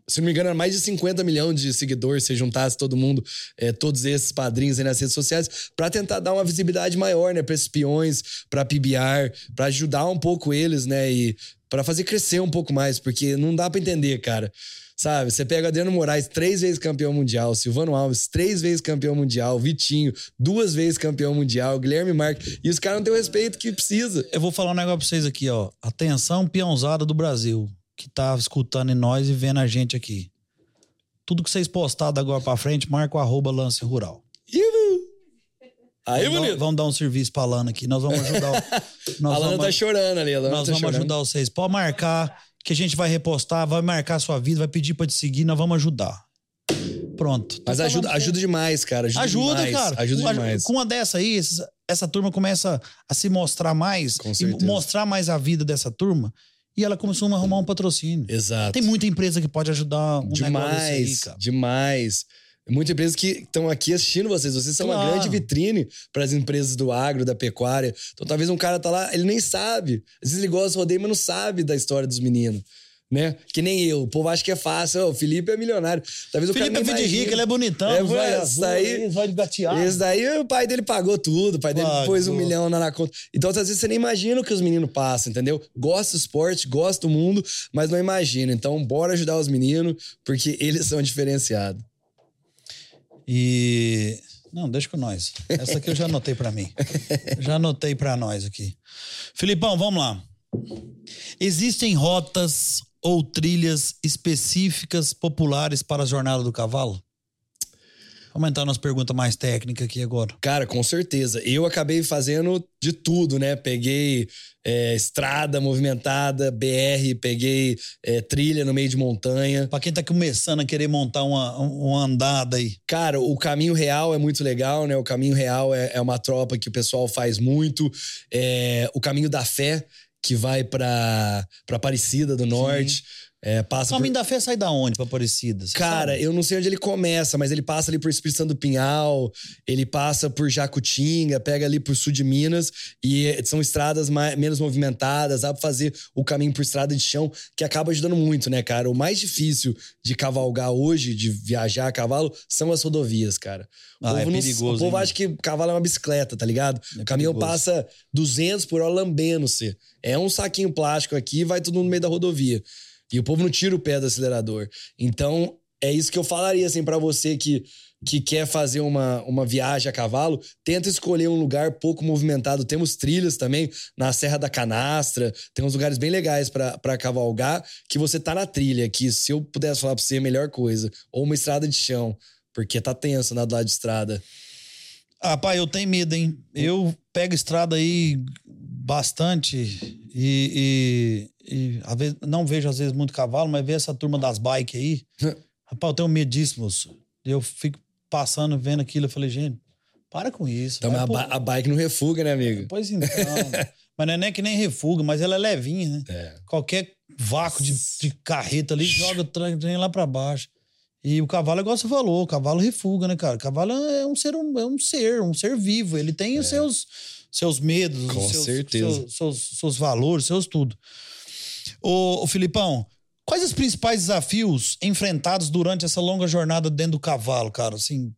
se não me engano, era mais de 50 milhões de seguidores, se juntasse todo mundo, é, todos esses padrinhos aí nas redes sociais, para tentar dar uma visibilidade maior, né, para esses peões, para PBR, para ajudar um pouco eles, né, e para fazer crescer um pouco mais, porque não dá para entender, cara. Sabe, você pega Adriano Moraes, três vezes campeão mundial, Silvano Alves, três vezes campeão mundial, Vitinho, duas vezes campeão mundial, Guilherme Marques, e os caras não têm o respeito que precisa. Eu vou falar um negócio pra vocês aqui, ó. Atenção, peãozada do Brasil, que tá escutando em nós e vendo a gente aqui. Tudo que vocês postaram agora pra frente, marca o arroba lance rural. Aí, vamos, bonito. vamos dar um serviço pra Lana aqui. Nós vamos ajudar. o- A nós Lana vamos, tá chorando ali, a Lana nós tá vamos chorando. ajudar vocês. Pode marcar, que a gente vai repostar, vai marcar a sua vida, vai pedir pra te seguir, nós vamos ajudar. Pronto. Mas Tô ajuda, falando ajuda demais, cara. Ajuda, Ajuda, demais, cara. Ajuda Com demais. Com uma dessa aí, esses- essa turma começa a se mostrar mais Com e mostrar mais a vida dessa turma. E ela começou a arrumar um patrocínio. Exato. Tem muita empresa que pode ajudar um negócio desse aí, demais, cara. demais. Muitas empresas que estão aqui assistindo vocês. Vocês são uma Claro. grande vitrine para as empresas do agro, da pecuária. Então, talvez um cara tá lá, ele nem sabe. Às vezes ele gosta do rodeio, mas não sabe da história dos meninos. Né? Que nem eu. O povo acha que é fácil. O Felipe é milionário. Talvez o Felipe é de rico, ele é bonitão. É, os olhos isso azul, aí- os olhos gateados. Esse daí, o pai dele pagou tudo, o pai dele Pagou. pôs um milhão na, na conta. Então, às vezes, você nem imagina o que os meninos passam, entendeu? Gosta do esporte, gosta do mundo, mas não imagina. Então, bora ajudar os meninos, porque eles são diferenciados. E. Não, deixa com nós. Essa aqui eu já anotei pra mim. Já anotei pra nós aqui. Filipão, vamos lá. Existem rotas ou trilhas específicas populares para a jornada do cavalo? Vamos entrar nas perguntas mais técnicas aqui agora. Cara, com certeza. Eu acabei fazendo de tudo, né? Peguei é, estrada movimentada, BR, peguei é, trilha no meio de montanha. Pra quem tá começando a querer montar uma, uma andada aí. Cara, o Caminho Real é muito legal, né? O Caminho Real é, é uma tropa que o pessoal faz muito. É, o Caminho da Fé, que vai pra, pra Aparecida do Norte. É, O passa por... caminho da fé sai da onde pra Aparecida? Cara, sabe? eu não sei onde ele começa, mas ele passa ali por Espírito Santo do Pinhal, ele passa por Jacutinga, pega ali por sul de Minas, e são estradas mais, menos movimentadas, dá pra fazer o caminho por estrada de chão, que acaba ajudando muito, né, cara? O mais difícil de cavalgar hoje, de viajar a cavalo, são as rodovias, cara. O Ah, povo é não- perigoso, O povo hein? acha que cavalo é uma bicicleta, tá ligado? É o caminhão perigoso. passa 200 por hora lambendo você. É um saquinho plástico aqui e vai tudo no meio da rodovia. E o povo não tira o pé do acelerador. Então, é isso que eu falaria, assim, para você que, que quer fazer uma, uma viagem a cavalo, tenta escolher um lugar pouco movimentado. Temos trilhas também na Serra da Canastra, tem uns lugares bem legais para cavalgar, que você tá na trilha, que se eu pudesse falar pra você, é a melhor coisa. Ou uma estrada de chão, porque tá tenso na do lado de estrada. Ah, pai, eu tenho medo, hein? Eu pego estrada aí bastante e, e, às vezes, não vejo às vezes muito cavalo, mas vejo essa turma das bikes aí. Rapaz, eu tenho moço. Eu fico passando, vendo aquilo, eu falei, gente, para com isso. Então, a, ba- a bike não refuga, né, amigo? Pois então. mas não é nem que nem refuga, mas ela é levinha, né? É. Qualquer vácuo de, de carreta ali joga o trem lá pra baixo. E o cavalo, igual você falou, o cavalo refuga, né, cara? O cavalo é um ser, é um ser, um ser vivo. Ele tem os seus, seus medos, Com os seus, certeza. Seus, seus, seus valores, seus tudo. Ô, ô, Filipão, quais os principais desafios enfrentados durante essa longa jornada dentro do cavalo, cara? Assim,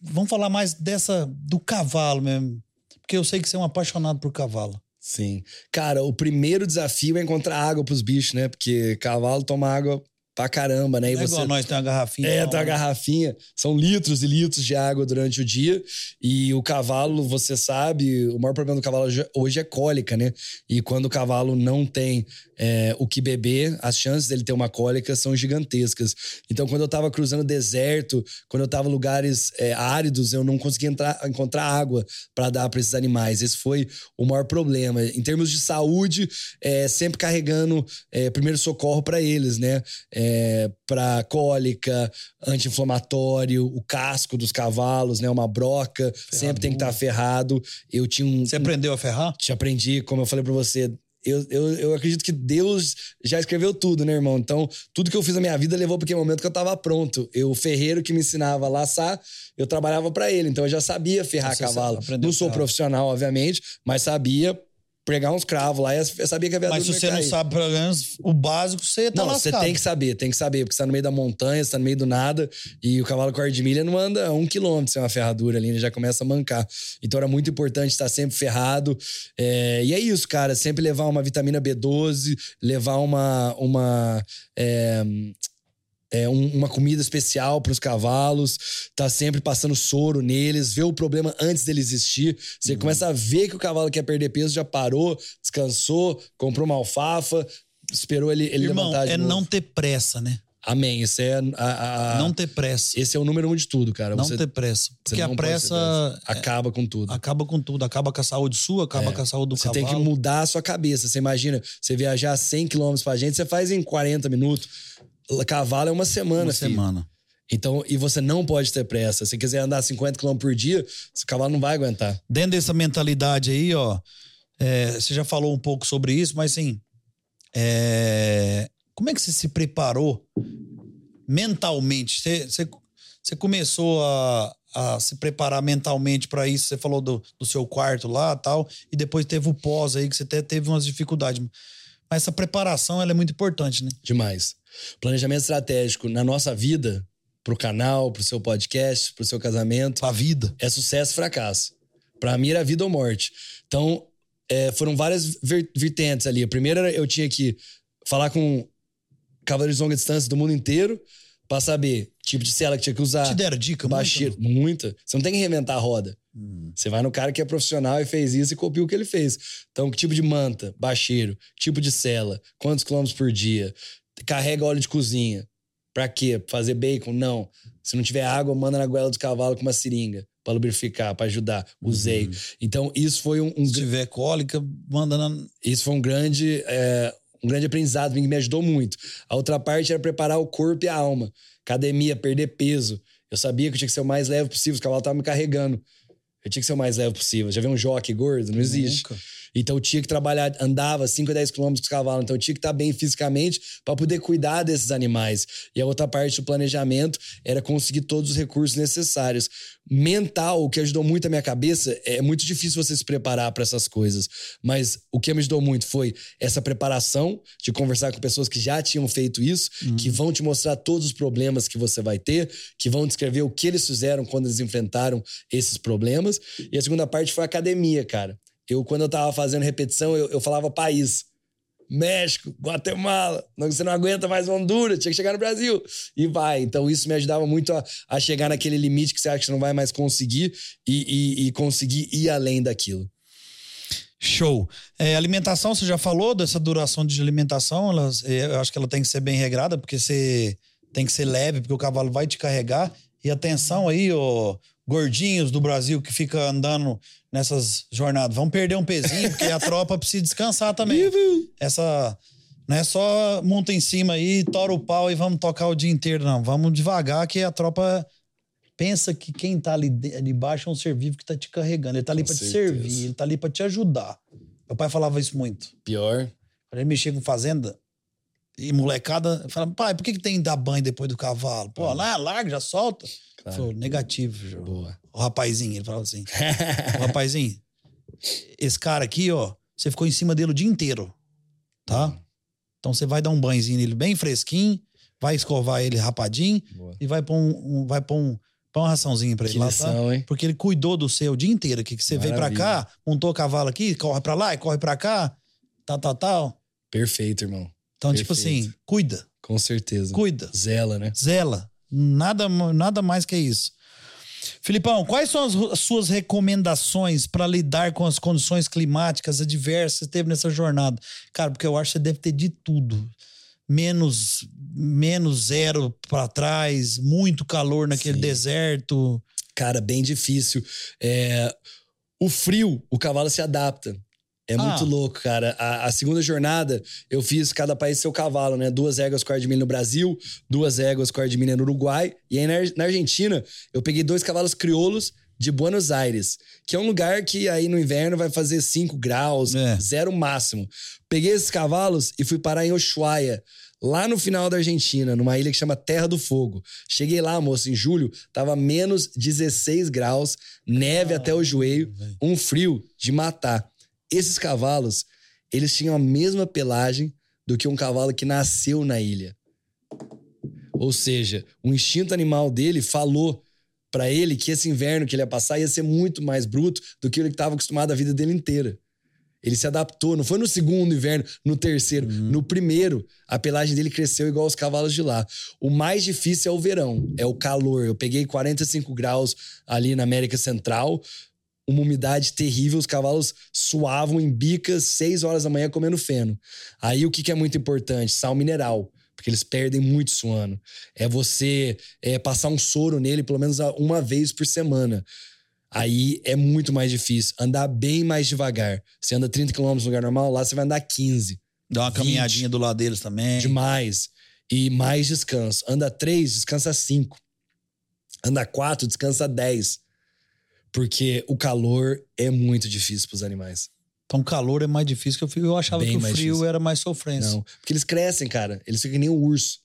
vamos falar mais dessa do cavalo mesmo. Porque eu sei que você é um apaixonado por cavalo. Sim. Cara, o primeiro desafio é encontrar água pros bichos, né? Porque cavalo toma água pra caramba, né? E é você... igual nós tem uma garrafinha. É, não, tá a né? garrafinha. São litros e litros de água durante o dia. E o cavalo, você sabe, o maior problema do cavalo hoje- hoje é cólica, né? E quando o cavalo não tem é, o que beber, as chances dele ter uma cólica são gigantescas. Então, quando eu tava cruzando deserto, quando eu tava em lugares é, áridos, eu não conseguia entrar- encontrar água para dar para esses animais. Esse foi o maior problema. Em termos de saúde, é, sempre carregando é, primeiro socorro para eles, né? É, para cólica, anti-inflamatório, o casco dos cavalos, né? Uma broca, sempre tem que estar ferrado. Eu tinha um. Você aprendeu a ferrar? Te aprendi, como eu falei pra você. Eu, eu, eu acredito que Deus já escreveu tudo, né, irmão? Então, tudo que eu fiz na minha vida levou para aquele momento que eu tava pronto. Eu, o ferreiro que me ensinava a laçar, eu trabalhava para ele. Então, eu já sabia ferrar Você cavalo. Não sou profissional, obviamente, mas sabia pregar uns cravos lá eu sabia que a viatura Mas se você não cair. sabe, pelo menos, o básico, você tá Não, você lascado. tem que saber, tem que saber, porque você tá no meio da montanha, você tá no meio do nada, e o cavalo com de milha não anda um quilômetro sem uma ferradura ali, ele já começa a mancar. Então era muito importante estar sempre ferrado. É, e é isso, cara, sempre levar uma vitamina B12, levar uma. uma é, é, um- uma comida especial para os cavalos, tá sempre passando soro neles, ver o problema antes dele existir. Você começa a ver que o cavalo quer perder peso, já parou, descansou, comprou uma alfafa, esperou ele, ele Irmão, levantar de é novo. não ter pressa, né? Amém. Isso é a, a- não ter pressa. esse é o número um de tudo, cara. Não Você- ter pressa. você Porque a não ter pressa acaba com tudo. acaba com tudo. Acaba com a saúde sua, acaba com a saúde do É. Você cavalo. tem que mudar a sua cabeça. Você imagina, você viajar 100 km pra gente, você faz em 40 minutos. Cavalo é uma semana, Uma filho. semana. Então, e você não pode ter pressa. Se quiser andar 50 km por dia, esse cavalo não vai aguentar. Dentro dessa mentalidade aí, ó, é, você já falou um pouco sobre isso, mas assim, é, como é que você se preparou mentalmente? Você, você, você começou a, a se preparar mentalmente para isso? Você falou do, do seu quarto lá tal, e depois teve o pós aí, que você até teve umas dificuldades. Mas essa preparação ela é muito importante, né? Demais. Planejamento estratégico na nossa vida, pro canal, pro seu podcast, pro seu casamento, Pra vida. é sucesso e fracasso. Pra mim era vida ou morte. Então, é, foram várias ver- vertentes ali. A primeira era eu tinha que falar com cavaleiros de longa distância do mundo inteiro pra saber tipo de cela que tinha que usar. Te deram dica, muito, baixeiro. Muita. Você não tem que reinventar a roda. Hum. Você vai no cara que é profissional e fez isso e copia o que ele fez. Então, que tipo de manta, baixeiro, tipo de cela, quantos quilômetros por dia, carrega óleo de cozinha. Pra quê? Fazer bacon? Não. Se não tiver água, manda na goela dos cavalos com uma seringa pra lubrificar, pra ajudar. Usei. Então, isso foi um, um Se tiver cólica, manda na. isso foi um grande, é, um grande aprendizado que me ajudou muito. A outra parte era preparar o corpo e a alma. Academia, perder peso. Eu sabia que eu tinha que ser o mais leve possível, os cavalos estavam me carregando. Eu tinha que ser o mais leve possível. Já viu um jockey gordo? Não existe. Nunca. Então eu tinha que trabalhar, andava 5 a 10 quilômetros com os cavalos, então eu tinha que estar bem fisicamente para poder cuidar desses animais. E a outra parte do planejamento era conseguir todos os recursos necessários. Mental, o que ajudou muito a minha cabeça, é muito difícil você se preparar para essas coisas, mas o que me ajudou muito foi essa preparação de conversar com pessoas que já tinham feito isso, que vão te mostrar todos os problemas que você vai ter, que vão descrever o que eles fizeram quando eles enfrentaram esses problemas. E a segunda parte foi a academia, cara. Eu, quando eu tava fazendo repetição, eu, eu falava país. México, Guatemala, não, você não aguenta mais Honduras, tinha que chegar no Brasil. E vai. Então, isso me ajudava muito a, a chegar naquele limite que você acha que você não vai mais conseguir e, e- e conseguir ir além daquilo. Show. É, alimentação, você já falou dessa duração de alimentação? Elas, é, eu acho que ela tem que ser bem regrada, porque você tem que ser leve, porque o cavalo vai te carregar. E atenção aí, ó, gordinhos do Brasil que fica andando nessas jornadas. Vão perder um pezinho, porque a tropa precisa descansar também. Essa. Não é só monta em cima aí, tora o pau e vamos tocar o dia inteiro, não. Vamos devagar, que a tropa pensa que quem tá ali, de- ali embaixo é um ser vivo que tá te carregando. Ele tá ali pra te servir, ele tá ali pra te ajudar. Meu pai falava isso muito. Pior. Quando ele mexia com fazenda, E molecada fala, pai, por que, que tem que dar banho depois do cavalo? Pô, lá, larga, já solta. Claro. Falou, negativo, João. Boa. O rapazinho, ele falou assim: o rapazinho, esse cara aqui, ó, você ficou em cima dele o dia inteiro. Tá? Uhum. Então você vai dar um banhozinho nele bem fresquinho, vai escovar ele rapadinho Boa. e vai pôr um, um vai pôr um, pôr uma raçãozinha pra ele que lá, lição, tá? Hein? Porque ele cuidou do seu o dia inteiro aqui. Que você Maravilha. veio pra cá, montou o cavalo aqui, corre pra lá e corre pra cá, tal, tal, tal. Perfeito, irmão. Então, Perfeito. tipo assim, cuida. Com certeza. Cuida. Zela, né? Zela. Nada, nada mais que isso. Filipão, quais são as suas recomendações para lidar com as condições climáticas adversas que teve nessa jornada? Cara, porque eu acho que você deve ter de tudo. Menos, menos zero para trás, muito calor naquele Sim. deserto. Cara, bem difícil. É, o frio, o cavalo se adapta. É muito ah. louco, cara. A, a, segunda jornada, eu fiz cada país seu cavalo, né? Duas éguas cor de milho no Brasil, duas éguas cor de milho no Uruguai. E aí na, na, Argentina, eu peguei dois cavalos crioulos de Buenos Aires, que é um lugar que aí no inverno vai fazer 5 graus, é. zero máximo. Peguei esses cavalos e fui parar em Ushuaia, lá no final da Argentina, numa ilha que chama Terra do Fogo. Cheguei lá, moço, em julho, tava menos 16 graus, neve ah, até o joelho, um frio de matar. Esses cavalos, eles tinham a mesma pelagem do que um cavalo que nasceu na ilha. Ou seja, o instinto animal dele falou para ele que esse inverno que ele ia passar ia ser muito mais bruto do que ele estava acostumado a vida dele inteira. Ele se adaptou, não foi no segundo inverno, no terceiro. Uhum. No primeiro, a pelagem dele cresceu igual os cavalos de lá. O mais difícil é o verão, é o calor. Eu peguei 45 graus ali na América Central, uma umidade terrível, os cavalos suavam em bicas seis horas da manhã comendo feno. Aí o que, que é muito importante? Sal mineral, porque eles perdem muito suando. É você é, passar um soro nele pelo menos uma vez por semana. Aí é muito mais difícil. Andar bem mais devagar. Você anda 30 km no lugar normal, lá você vai andar 15. Dá uma 20. caminhadinha do lado deles também. Demais. E mais descanso. Anda 3, descansa 5. Anda 4, descansa 10. Porque o calor é muito difícil para os animais. Então, o calor é mais difícil que o frio. Eu achava Bem que o frio difícil. era mais sofrência. Não, porque eles crescem, cara. Eles ficam que nem um urso.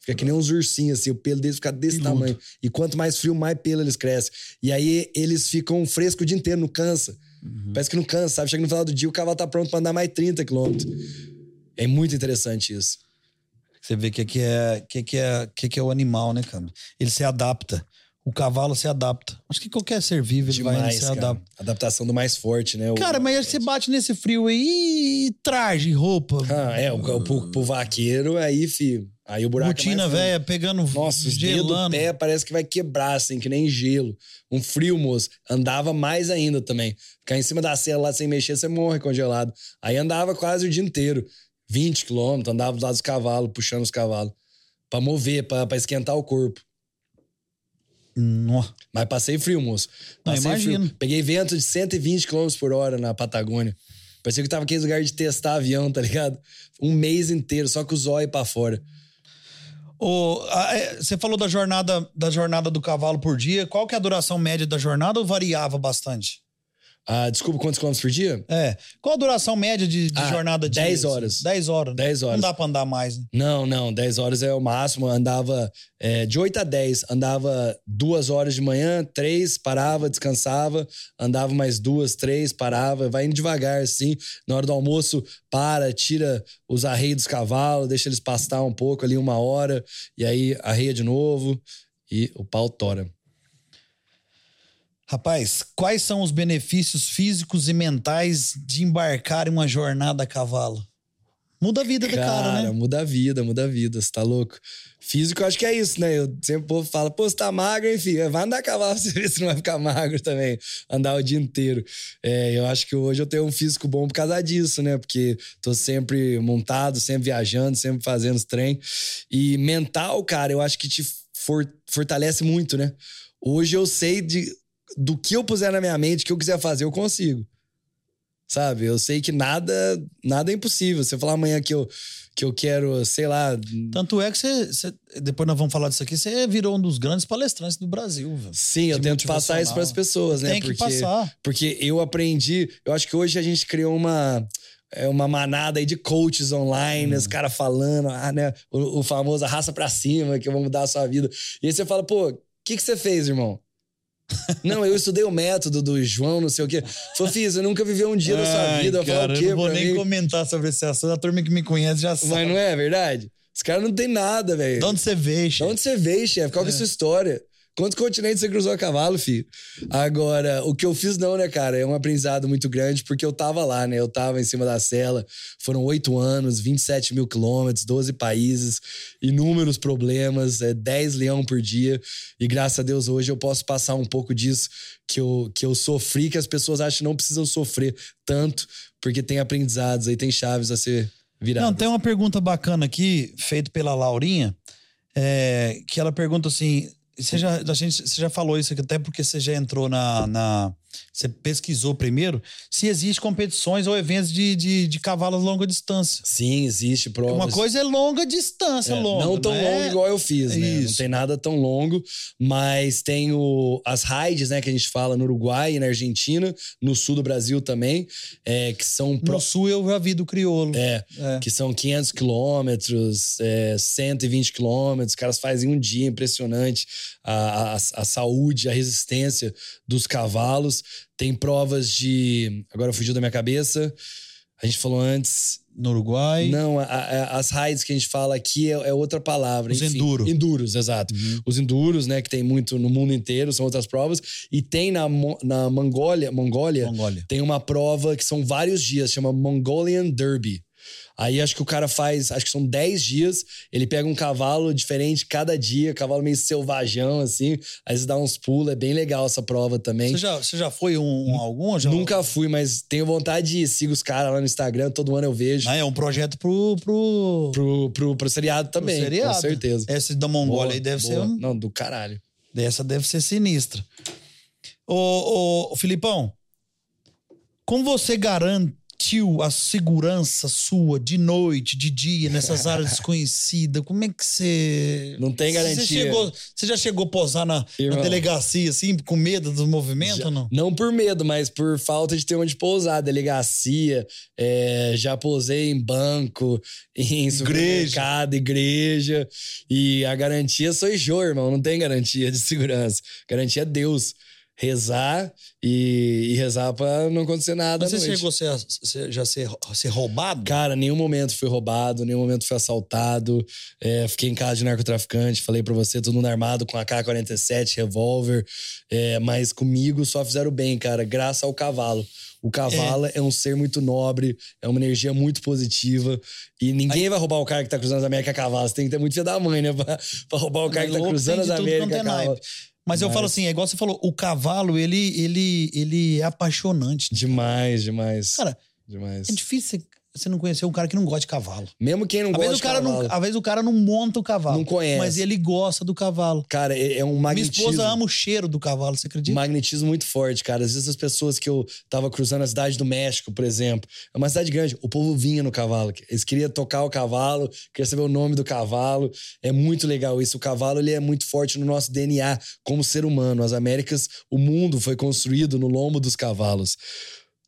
Fica que nem uns ursinhos, assim. O pelo deles fica desse tamanho. E quanto mais frio, mais pelo eles crescem. E aí, eles ficam frescos o dia inteiro, não cansa. Uhum. Parece que não cansa, sabe? Chega no final do dia, o cavalo tá pronto para andar mais 30 quilômetros. É muito interessante isso. Você vê que que é, que que é, que que é o animal, né, cara? Ele se adapta o cavalo se adapta. Acho que qualquer ser vivo ele Demais, vai se adaptar. Adaptação do mais forte, né? O... Cara, mas aí você bate nesse frio aí e traje, roupa. Ah, é, o, o, pro, pro vaqueiro aí, filho. Aí o buraco é Botina é velha pegando Nossa, os dedos do pé parece que vai quebrar, assim, que nem gelo. Um frio, moço. Andava mais ainda também. Ficar em cima da cela lá sem mexer, você morre congelado. Aí andava quase o dia inteiro. 20 quilômetros, andava do lado dos cavalos, puxando os cavalos. Pra mover, pra, pra esquentar o corpo. Nossa. Mas passei frio, moço. Passei Não, imagino. Frio. Peguei vento de 120 km por hora na Patagônia. Parecia que tava aquele lugar de testar avião, tá ligado? Um mês inteiro, só com o zóio pra fora. O, a, é, você falou da jornada, da jornada do cavalo por dia. Qual que é a duração média da jornada ou variava bastante? Ah, desculpa, quantos quilômetros por dia? É. Qual a duração média de, de ah, jornada de 10 horas. 10 horas. 10 horas. Não dá pra andar mais, né? Não, não. 10 horas é o máximo. Andava é, de 8 a 10. Andava duas horas de manhã, três, parava, descansava. Andava mais duas, três, parava. Vai indo devagar, assim. Na hora do almoço, para, tira os arreios dos cavalos, deixa eles pastar um pouco ali, uma hora. E aí arreia de novo e o pau tora. Rapaz, quais são os benefícios físicos e mentais de embarcar em uma jornada a cavalo? Muda a vida do cara, cara né? Muda a vida, muda a vida, você tá louco? Físico, eu acho que é isso, né? Eu sempre o povo fala, pô, você tá magro, enfim, vai andar a cavalo você ver se não vai ficar magro também, andar o dia inteiro. É, eu acho que hoje eu tenho um físico bom por causa disso, né? Porque tô sempre montado, sempre viajando, sempre fazendo trem. E mental, cara, eu acho que te for, fortalece muito, né? Hoje eu sei de do que eu puser na minha mente, que eu quiser fazer, eu consigo. Sabe? Eu sei que nada, nada é impossível. Se eu falar amanhã que eu, que eu quero, sei lá. Tanto é que você, você, Depois nós vamos falar disso aqui. Você virou um dos grandes palestrantes do Brasil. Sim, eu tento passar isso para as pessoas, né? Tem que porque, passar. Porque eu aprendi. Eu acho que hoje a gente criou uma é uma manada aí de coaches online, hum. os caras falando, ah, né? O, o famoso arrasta pra cima, que eu vou mudar a sua vida. E aí você fala, pô, o que, que você fez, irmão? Não, eu estudei o método do João, não sei o quê. Fiz, você nunca viveu um dia Ai, da sua vida. Eu cara, o quê, eu não vou nem mim? comentar sobre esse assunto. A turma que me conhece já sabe. Mas não é verdade? Os caras não tem nada, velho. De onde você veio, chefe? De onde você veio, chefe? Qual é. que é a sua história? Quantos continentes você cruzou a cavalo, filho? Agora, o que eu fiz não, né, cara? É um aprendizado muito grande, porque eu tava lá, né? Eu tava em cima da cela. Foram oito anos, 27 mil quilômetros, 12 países, inúmeros problemas, é 10 leão por dia. E graças a Deus hoje eu posso passar um pouco disso que eu, que eu sofri, que as pessoas acham que não precisam sofrer tanto, porque tem aprendizados aí, tem chaves a ser viradas. Não, tem uma pergunta bacana aqui, feita pela Laurinha, é, que ela pergunta assim você já, a gente, você já falou isso aqui, até porque você já entrou na, na. Você pesquisou primeiro se existe competições ou eventos de, de, de cavalos longa distância. Sim, existe provas. Uma coisa é longa distância, é, longa. Não tão não é... longo igual eu fiz, né? Isso. Não tem nada tão longo, mas tem o, as raids, né, que a gente fala no Uruguai e na Argentina, no sul do Brasil também, é, que são... Pro... No sul eu já vi do crioulo. É, é. que são 500 quilômetros, é, 120 quilômetros, os caras fazem um dia impressionante a, a, a saúde, a resistência dos cavalos. Tem provas de. Agora fugiu da minha cabeça. A gente falou antes. No Uruguai? Não, a, a, as raids que a gente fala aqui é, é outra palavra. Os enfim, enduro. Enduros, exato. Uhum. Os enduros, né, que tem muito no mundo inteiro, são outras provas. E tem na, na Mongólia, Mongólia, Mongólia, tem uma prova que são vários dias, chama Mongolian Derby. Aí acho que o cara faz, acho que são 10 dias, ele pega um cavalo diferente cada dia, cavalo meio selvajão, assim, aí você dá uns pulos, é bem legal essa prova também. Você já, você já foi um, um algum? Já... Nunca fui, mas tenho vontade de ir, sigo os caras lá no Instagram, todo ano eu vejo. Ah, é um projeto pro... Pro, pro, pro, pro seriado também, pro seriado. com certeza. Essa da Mongólia boa, aí deve boa. ser... Um... Não, do caralho. Essa deve ser sinistra. Ô, ô, ô Filipão, como você garante sentiu a segurança sua de noite, de dia, nessas áreas desconhecidas? Como é que você. Não tem garantia. Você, chegou, você já chegou a posar na, na delegacia, assim, com medo dos movimentos ou não? Não por medo, mas por falta de ter onde pousar. Delegacia, é, já posei em banco, em supermercado, igreja. E a garantia sou eu, irmão. Não tem garantia de segurança. Garantia é Deus rezar e, e rezar pra não acontecer nada. Mas você chegou a ser, já ser, ser roubado? Cara, nenhum momento fui roubado, nenhum momento fui assaltado. É, fiquei em casa de narcotraficante, falei pra você, todo mundo armado com AK-47, revólver. É, mas comigo só fizeram bem, cara, graças ao cavalo. O cavalo é. é. um ser muito nobre, é uma energia muito positiva. E ninguém Aí... vai roubar o cara que tá cruzando as Américas a cavalo. Você tem que ter muito filho da mãe, né? Pra, pra roubar o cara que tá cruzando as Américas a cavalo. Mas, Mas eu falo assim, é igual você falou, o cavalo, ele, ele, ele é apaixonante. Demais, demais. Cara, demais. é difícil você não conheceu um cara que não gosta de cavalo. Mesmo quem não às gosta de cavalo. Não, às vezes o cara não monta o cavalo. Não conhece. Mas ele gosta do cavalo. Cara, é, é um magnetismo. Minha esposa ama o cheiro do cavalo, você acredita? Um magnetismo muito forte, cara. Às vezes as pessoas que eu tava cruzando a cidade do México, por exemplo, é uma cidade grande, o povo vinha no cavalo. Eles queriam tocar o cavalo, queriam saber o nome do cavalo. É muito legal isso. O cavalo, ele é muito forte no nosso DNA como ser humano. As Américas, o mundo foi construído no lombo dos cavalos.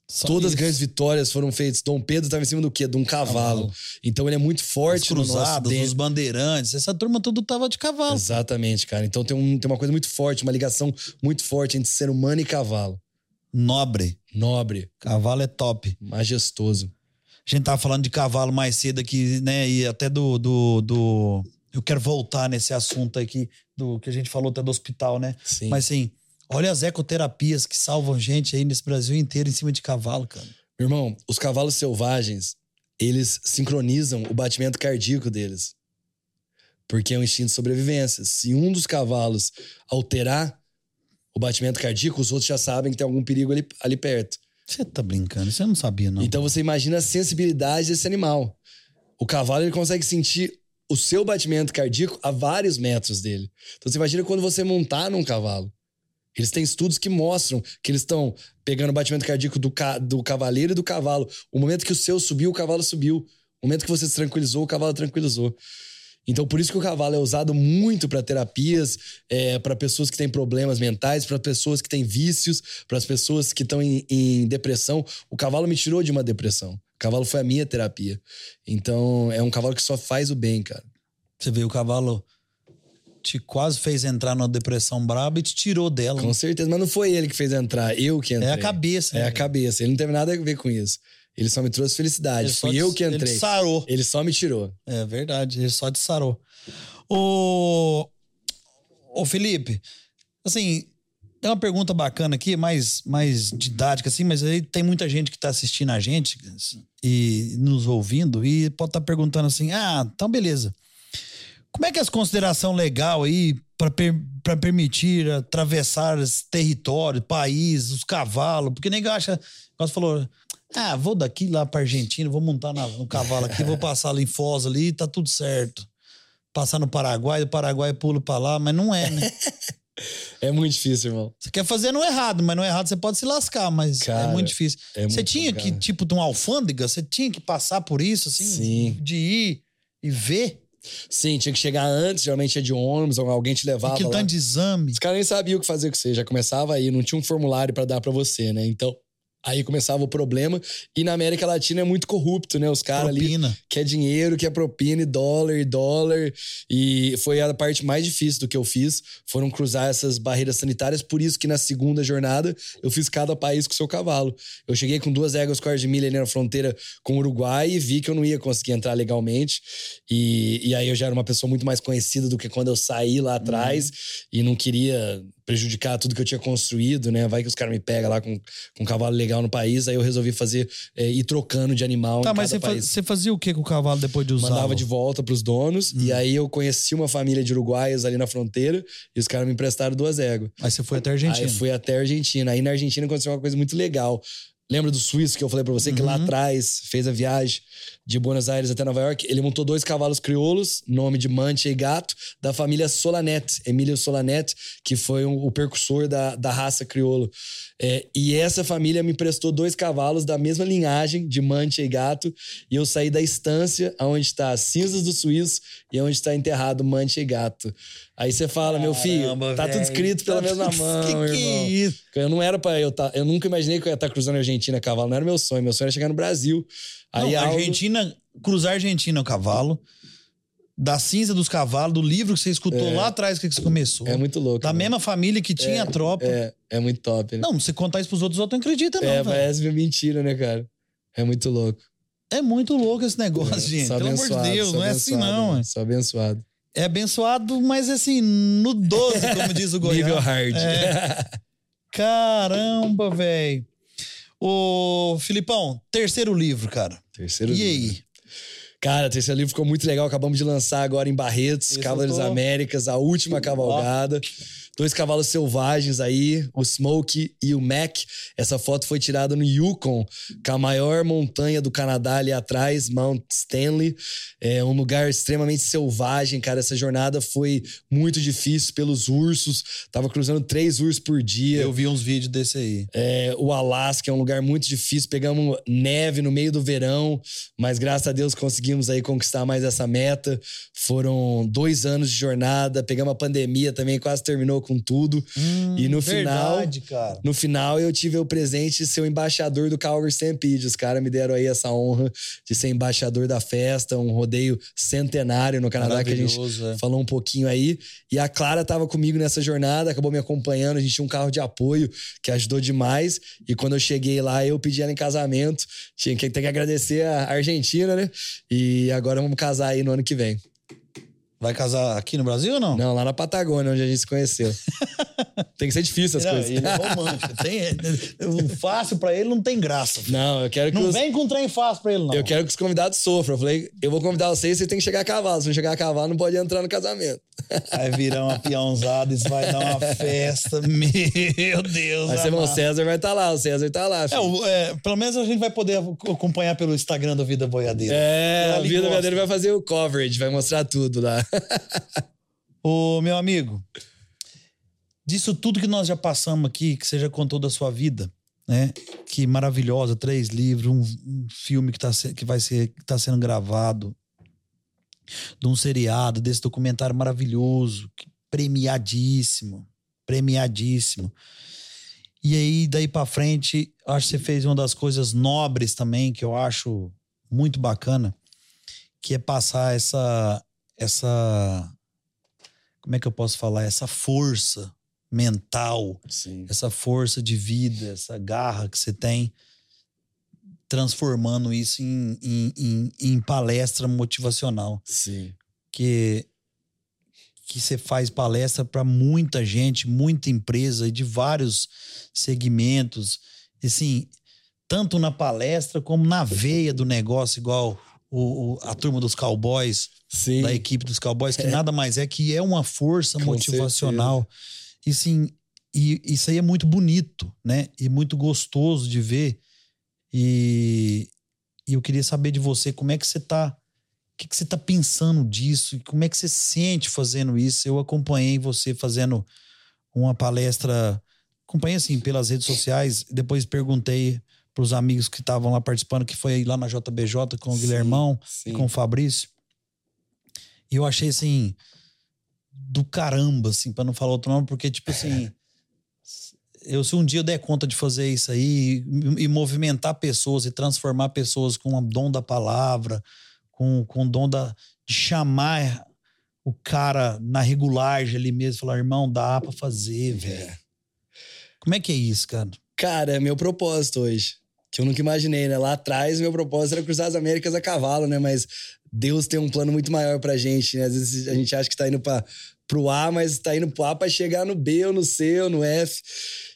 Só Todas isso. as grandes vitórias foram feitas. Dom Pedro estava em cima do quê? De um cavalo. cavalo. Então ele é muito forte Os cruzados, no os bandeirantes, essa turma tudo tava de cavalo. Exatamente, cara. Então tem, um, tem uma coisa muito forte, uma ligação muito forte entre ser humano e cavalo. Nobre. Nobre. Cavalo é top. Majestoso. A gente tava falando de cavalo mais cedo aqui, né? E até do. do, do... Eu quero voltar nesse assunto aqui, do que a gente falou até do hospital, né? Sim. Mas assim Olha as ecoterapias que salvam gente aí nesse Brasil inteiro em cima de cavalo, cara. Meu irmão, os cavalos selvagens, eles sincronizam o batimento cardíaco deles. Porque é um instinto de sobrevivência. Se um dos cavalos alterar o batimento cardíaco, os outros já sabem que tem algum perigo ali, ali perto. Você tá brincando, você não sabia, não. Então você imagina a sensibilidade desse animal. O cavalo ele consegue sentir o seu batimento cardíaco a vários metros dele. Então você imagina quando você montar num cavalo. Eles têm estudos que mostram que eles estão pegando o batimento cardíaco do, ca do cavaleiro e do cavalo. O momento que o seu subiu, o cavalo subiu. O momento que você se tranquilizou, o cavalo tranquilizou. Então, por isso que o cavalo é usado muito para terapias, é, para pessoas que têm problemas mentais, para pessoas que têm vícios, para as pessoas que estão em, em, depressão. O cavalo me tirou de uma depressão. O cavalo foi a minha terapia. Então, é um cavalo que só faz o bem, cara. Você vê, o cavalo te quase fez entrar numa depressão braba e te tirou dela. Com certeza, mas não foi ele que fez entrar, eu que entrei. É a cabeça. É né, a cabeça. Ele não teve nada a ver com isso. Ele só me trouxe felicidade. Ele Fui te- eu que entrei. Ele sarou. Ele só me tirou. É verdade, ele só te sarou. Ô, ô Felipe, assim, é uma pergunta bacana aqui, mais, mais didática, assim, mas aí tem muita gente que tá assistindo a gente e nos ouvindo e pode estar perguntando assim: ah, então beleza. Como é que é as consideração legal aí para per, permitir atravessar esse território, país, os cavalos? Porque nem acha, você falou, ah, vou daqui lá pra Argentina, vou montar na- no cavalo aqui, vou passar ali em Foz ali, tá tudo certo. Passar no Paraguai, do Paraguai pulo pra lá, mas não é, né? É muito difícil, irmão. Você quer fazer no errado, mas no errado você pode se lascar, mas é Cara, muito difícil. é você muito tinha que, complicado. tipo, de uma alfândega, você tinha que passar por isso, assim? Sim. De ir e ver Sim, tinha que chegar antes, geralmente é de ônibus, ou alguém te levava aquele tanto de exame. Os caras nem sabiam o que fazer com você, já começava aí, não tinha um formulário pra dar pra você, né? Então, aí começava o problema. E na América Latina é muito corrupto, né? Os caras ali Propina. quer dinheiro, quer propina, e dólar, e dólar. E foi a parte mais difícil do que eu fiz, foram cruzar essas barreiras sanitárias. Por isso que na segunda jornada eu fiz cada país com o seu cavalo. Eu cheguei com duas éguas quarto de milha ali na fronteira com o Uruguai e vi que eu não ia conseguir entrar legalmente. E, e aí eu já era uma pessoa muito mais conhecida do que quando eu saí lá atrás e não queria prejudicar tudo que eu tinha construído, né? Vai que os caras me pegam lá com, com um cavalo legal no país. Aí eu resolvi fazer, é, ir trocando de animal Tá, mas você, país fazia o que com o cavalo depois de usar? mandava de volta pros donos. Hum. E aí eu conheci uma família de uruguaios ali na fronteira e os caras me emprestaram duas éguas. Aí você foi até a Argentina. Aí fui até a Argentina. Aí na Argentina aconteceu uma coisa muito legal. Lembra do suíço que eu falei pra você que lá Uhum. atrás fez a viagem de Buenos Aires até Nova York? Ele montou dois cavalos crioulos, nome de Mancha e Gato, da família Solanet, Emílio Solanet, que foi um- o percussor da, da raça crioulo. É, e essa família me emprestou dois cavalos da mesma linhagem de Mancha e Gato, e eu saí da estância onde está as cinzas do suíço e onde está enterrado Mancha e Gato. Aí você fala, meu filho, Caramba, tá tudo velho. escrito pela Tá mesma tudo- mão, que que irmão. é isso? Eu não era para eu tá, eu nunca imaginei que eu ia estar cruzando a Argentina a cavalo, não era meu sonho, meu sonho era chegar no Brasil. Aí Não, algo- Argentina, cruzar a Argentina o cavalo, da cinza dos cavalos, do livro que você escutou É. lá atrás que você começou. é muito louco. da né? mesma família que tinha a tropa. É, é muito top, né? Não, você contar isso pros outros, os outros não acreditam, não. é, velho. parece mentira, né, cara? É muito louco. É muito louco esse negócio, É, gente. Pelo amor de Deus, não é assim, não. né? é. Sou abençoado. É abençoado, mas assim, no 12, como diz o Goiás. Nível hard. É. Caramba, velho. Ô, Filipão, terceiro livro, cara. Terceiro e livro. aí? Cara, terceiro livro ficou muito legal. Acabamos de lançar agora em Barretos, Esse Cavaleiros tô- Américas, a última cavalgada. Dois cavalos selvagens aí, o Smoke e o Mac. Essa foto foi tirada no Yukon, com a maior montanha do Canadá ali atrás, Mount Stanley. É um lugar extremamente selvagem, cara. Essa jornada foi muito difícil pelos ursos. Tava cruzando três ursos por dia. Eu vi uns vídeos desse aí. É, o Alasca é um lugar muito difícil. Pegamos neve no meio do verão, mas graças a Deus conseguimos aí conquistar mais essa meta. Foram dois anos de jornada. Pegamos a pandemia também, quase terminou com tudo. e no final, Hum, Verdade, cara. no final eu tive o presente de ser o embaixador do Calgary Stampede. Os caras me deram aí essa honra de ser embaixador da festa, um rodeio centenário no Canadá que a gente é. falou um pouquinho aí. E a Clara estava comigo nessa jornada, acabou me acompanhando. A gente tinha um carro de apoio que ajudou demais. E quando eu cheguei lá, eu pedi ela em casamento. Tinha que ter que agradecer a Argentina, né? E agora vamos casar aí no ano que vem. Vai casar aqui no Brasil ou não? Não, lá na Patagônia, onde a gente se conheceu. Tem que ser difícil as Não, coisas. ele é romântico. Tem, o fácil pra ele não tem graça. Não, eu quero que Não os... vem com trem fácil pra ele, não. Eu quero que os convidados sofram. Eu falei, eu vou convidar vocês, vocês têm que chegar a cavalo. Se não chegar a cavalo, não pode entrar no casamento. Vai virar uma peãozada, isso vai dar uma festa. Meu Deus. Vai, o. César vai estar lá, o César tá lá. É, filho. o- é, pelo menos a gente vai poder acompanhar pelo Instagram do Vida Boiadeira. É, Ali Vida. Verdadeira vai fazer o coverage, vai mostrar tudo lá. Ô, meu amigo, disso tudo que nós já passamos aqui, que você já contou da sua vida, né? Que maravilhosa, três livros, um, um filme que, tá, que vai ser que tá sendo gravado, de um seriado, desse documentário maravilhoso, premiadíssimo, premiadíssimo. E aí, daí para frente, acho que você fez uma das coisas nobres também, que eu acho muito bacana, que é passar essa. Essa como é que eu posso falar? Essa força mental, Sim. essa força de vida, essa garra que você tem, transformando isso em, em, em, em palestra motivacional. Sim. Que, que você faz palestra para muita gente, muita empresa de vários segmentos. E, assim, tanto na palestra como na veia do negócio, igual o, o a turma dos cowboys, Sim. da equipe dos cowboys, que É. nada mais é que é uma força Com motivacional. E sim, e isso aí é muito bonito, né? E muito gostoso de ver. E, e eu queria saber de você como é que você tá. O que, que você tá pensando disso? E como é que você sente fazendo isso? Eu acompanhei você fazendo uma palestra, acompanhei assim pelas redes sociais, depois perguntei para os amigos que estavam lá participando, que foi lá na JBJ com o Sim, Guilhermão sim. e com o Fabrício. E eu achei assim do caramba, assim, para não falar outro nome, porque tipo assim, eu se um dia eu der conta de fazer isso aí e, e movimentar pessoas e transformar pessoas com o dom da palavra, com, com o dom da, de chamar o cara na regulagem ali mesmo, falar, irmão, dá pra fazer, velho. Como é que é isso, cara? Cara, é meu propósito hoje. Que eu nunca imaginei, né? Lá atrás, meu propósito era cruzar as Américas a cavalo, né? Mas Deus tem um plano muito maior pra gente, né? Às vezes a gente acha que tá indo pra, pro A, mas tá indo pro A pra chegar no B, ou no C, ou no F.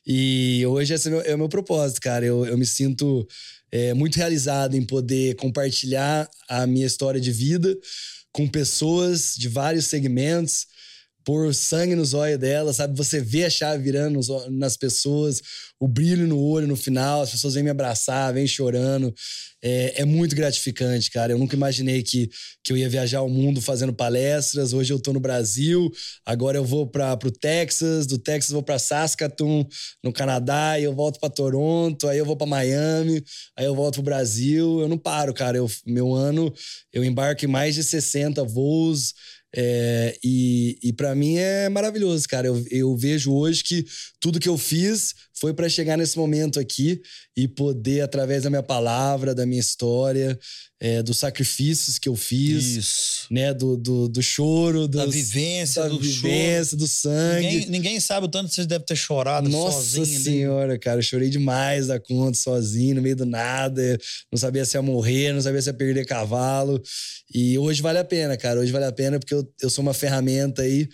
E hoje esse é o meu, é meu propósito, cara. Eu, eu me sinto é, muito realizado em poder compartilhar a minha história de vida com pessoas de vários segmentos, pôr sangue nos olhos dela, sabe? Você vê a chave virando nos nas pessoas, o brilho no olho no final, as pessoas vêm me abraçar, vêm chorando. É, é muito gratificante, cara. Eu nunca imaginei que, que eu ia viajar o mundo fazendo palestras. Hoje eu tô no Brasil, agora eu vou para pro Texas, do Texas vou para Saskatoon, no Canadá, e eu volto para Toronto, aí eu vou para Miami, aí eu volto pro Brasil. Eu não paro, cara. Eu, meu ano eu embarco em mais de 60 voos. É, e e para mim é maravilhoso, cara. Eu, eu vejo hoje que tudo que eu fiz foi para chegar nesse momento aqui e poder, através da minha palavra, da minha história, é, dos sacrifícios que eu fiz, Isso. né? Do, do, do choro, Da dos- vivência, da do vivência, do choro. sangue. Ninguém, ninguém sabe o tanto que você deve ter chorado Nossa sozinho ali. senhora, cara, eu chorei demais da conta, sozinho, no meio do nada. Não sabia se ia morrer, não sabia se ia perder cavalo. E hoje vale a pena, cara. Hoje vale a pena porque eu, eu sou uma ferramenta aí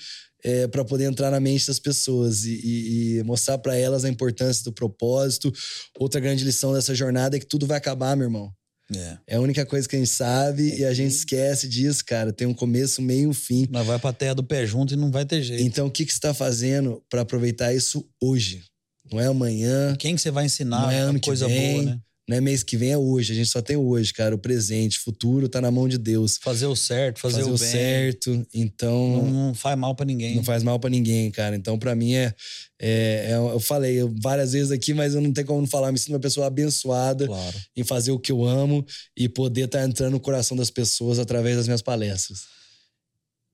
é, para poder entrar na mente das pessoas e, e- e mostrar para elas a importância do propósito. Outra grande lição dessa jornada é que tudo vai acabar, meu irmão. É. É a única coisa que a gente sabe e a gente esquece disso, cara. Tem um começo, meio e um fim. Nós vai pra terra do pé junto e não vai ter jeito. Então, o que, que você está fazendo para aproveitar isso hoje? Não é amanhã, Quem que você vai ensinar Não é ano que coisa vem. boa, né? Não é mês que vem, é hoje. A gente só tem hoje, cara. O presente, o futuro tá na mão de Deus. Fazer o certo, fazer, Fazer, o o certo. Então, Não, não, não faz mal pra ninguém. faz mal para ninguém, cara. Então, para mim, é, é, é- Eu falei várias vezes aqui, mas eu não tenho como não falar. Eu me sinto uma pessoa abençoada Claro. em fazer o que eu amo e poder estar entrando no coração das pessoas através das minhas palestras.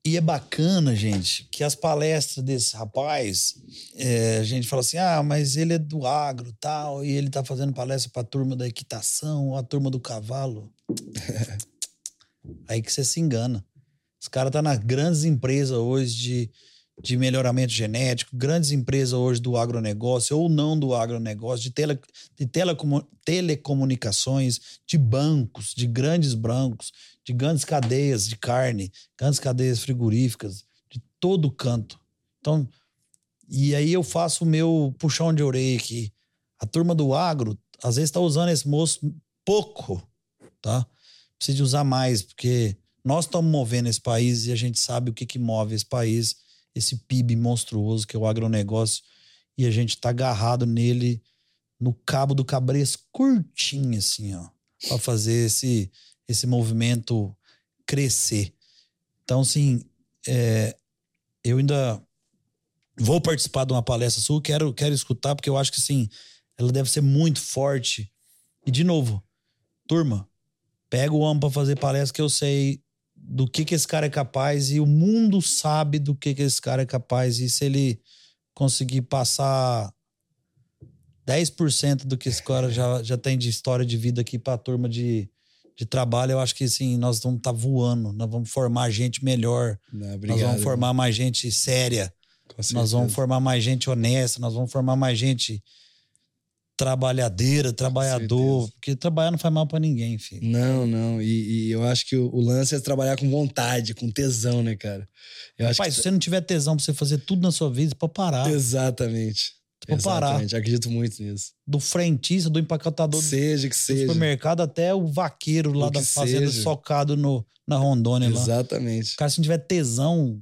E é bacana, gente, que as palestras desse rapaz, é, a gente fala assim, ah, mas ele é do agro tal, e ele tá fazendo palestra pra turma da equitação, ou a turma do cavalo. Aí que você se engana. Esse cara tá nas grandes empresas hoje de, de melhoramento genético, grandes empresas hoje do agronegócio ou não do agronegócio, de, tele, de telecomu- telecomunicações, de bancos, de grandes bancos, de grandes cadeias de carne, grandes cadeias frigoríficas, de todo canto. Então, e aí eu faço o meu puxão de orelha aqui. A turma do agro, às vezes, está usando esse moço pouco, tá? Precisa de usar mais, porque nós estamos movendo esse país e a gente sabe o que, que move esse país, esse PIB monstruoso que é o agronegócio, e a gente está agarrado nele no cabo do cabreço curtinho, assim, ó, para fazer esse, esse movimento crescer. Então, assim, é, eu ainda vou participar de uma palestra sua, quero, quero escutar, porque eu acho que, assim, ela deve ser muito forte. E, de novo, turma, pega o homem para fazer palestra que eu sei do que, que esse cara é capaz e o mundo sabe do que, que esse cara é capaz. E se ele conseguir passar 10% do que esse cara já, já tem de história de vida aqui pra turma de, de trabalho, eu acho que assim, nós vamos estar tá voando, nós vamos formar gente melhor, Não, nós vamos formar mais gente séria, nós vamos formar mais gente honesta, nós vamos formar mais gente trabalhadeira, trabalhador, porque trabalhar não faz mal para ninguém, filho. Não, não. E, e, eu acho que o, o, lance é trabalhar com vontade, com tesão, né, cara? Eu Rapaz, que... se você não tiver tesão pra você fazer tudo na sua vida, pode parar. Exatamente. Você pode parar. Exatamente. Acredito muito nisso. Do frentista, do empacotador seja, que do seja. supermercado até o vaqueiro lá da fazenda seja. socado no, na Rondônia lá. Exatamente. O cara, se não tiver tesão,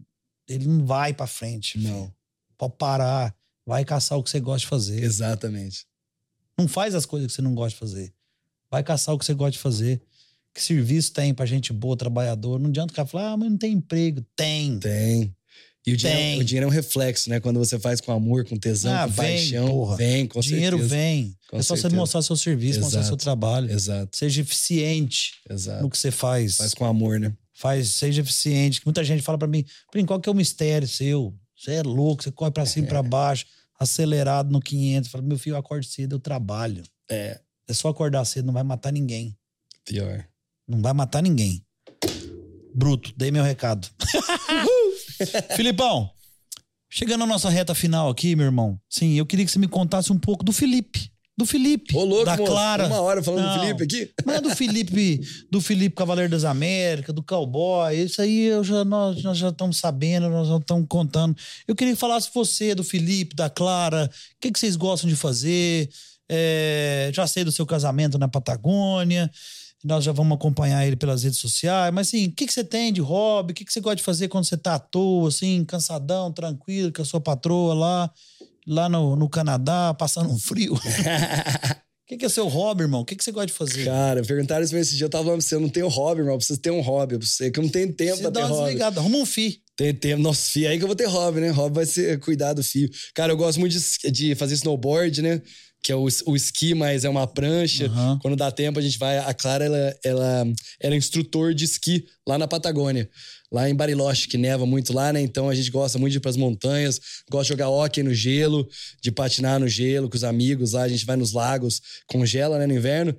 ele não vai pra frente. Não. Filho. Pode parar. Vai caçar o que você gosta de fazer. Exatamente. Não faz as coisas que você não gosta de fazer. Vai caçar o que você gosta de fazer. Que serviço tem pra gente boa, trabalhador? Não adianta o cara falar, ah, mas não tem emprego. Tem. Tem. E o dinheiro, o dinheiro, é um reflexo, né? Quando você faz com amor, com tesão, ah, com vem, paixão, porra. vem, com dinheiro certeza. vem. Com é só certeza. você mostrar seu serviço, Exato. mostrar seu trabalho. Exato. Seja eficiente Exato. no que você faz. Faz com amor, né? Faz, seja eficiente. Muita gente fala pra mim, qual que é o mistério seu? Você é louco, você corre pra cima e É. pra baixo, acelerado no 500. Fala, meu filho, eu acordo cedo, eu trabalho. É. É só acordar cedo, não vai matar ninguém. Pior. Não vai matar ninguém. Bruto, dei meu recado. Filipão, chegando à nossa reta final aqui, meu irmão. Sim, eu queria que você me contasse um pouco do Felipe. Do Felipe. Ô, louco, da moço. Clara. Uma hora falando Não. do Felipe aqui. Não é do Felipe, do Felipe Cavaleiro das Américas, do Cowboy. Isso aí eu já, nós, nós já estamos sabendo, nós já estamos contando. Eu queria que falasse você, do Felipe, da Clara. O que, que vocês gostam de fazer? É, já sei do seu casamento na Patagônia. Nós já vamos acompanhar ele pelas redes sociais. Mas assim, o que, que você tem de hobby? O que, que você gosta de fazer quando você tá à toa, assim, cansadão, tranquilo, com a sua patroa lá, lá no, no Canadá, passando um frio? O que, que é seu hobby, irmão? O que, que você gosta de fazer? Cara, perguntaram isso pra esse dia. Eu tava falando pra você, eu não tenho hobby, irmão. Eu preciso ter um hobby. Eu preciso, que eu não tenho tempo Você pra ter hobby. desligada, arruma um fi. Tem tempo. Nossa, filho, aí que eu vou ter hobby, né? Hobby vai ser cuidar do fio. Cara, eu gosto muito de, de fazer snowboard, né? Que é o, o esqui, mas é uma prancha. Aham. Quando dá tempo, a gente vai. A Clara, ela, ela era instrutor de esqui lá na Patagônia. Lá em Bariloche, que neva muito lá, né? Então a gente gosta muito de ir pras montanhas, gosta de jogar hóquei no gelo, de patinar no gelo com os amigos lá. A gente vai nos lagos, congela, né, no inverno.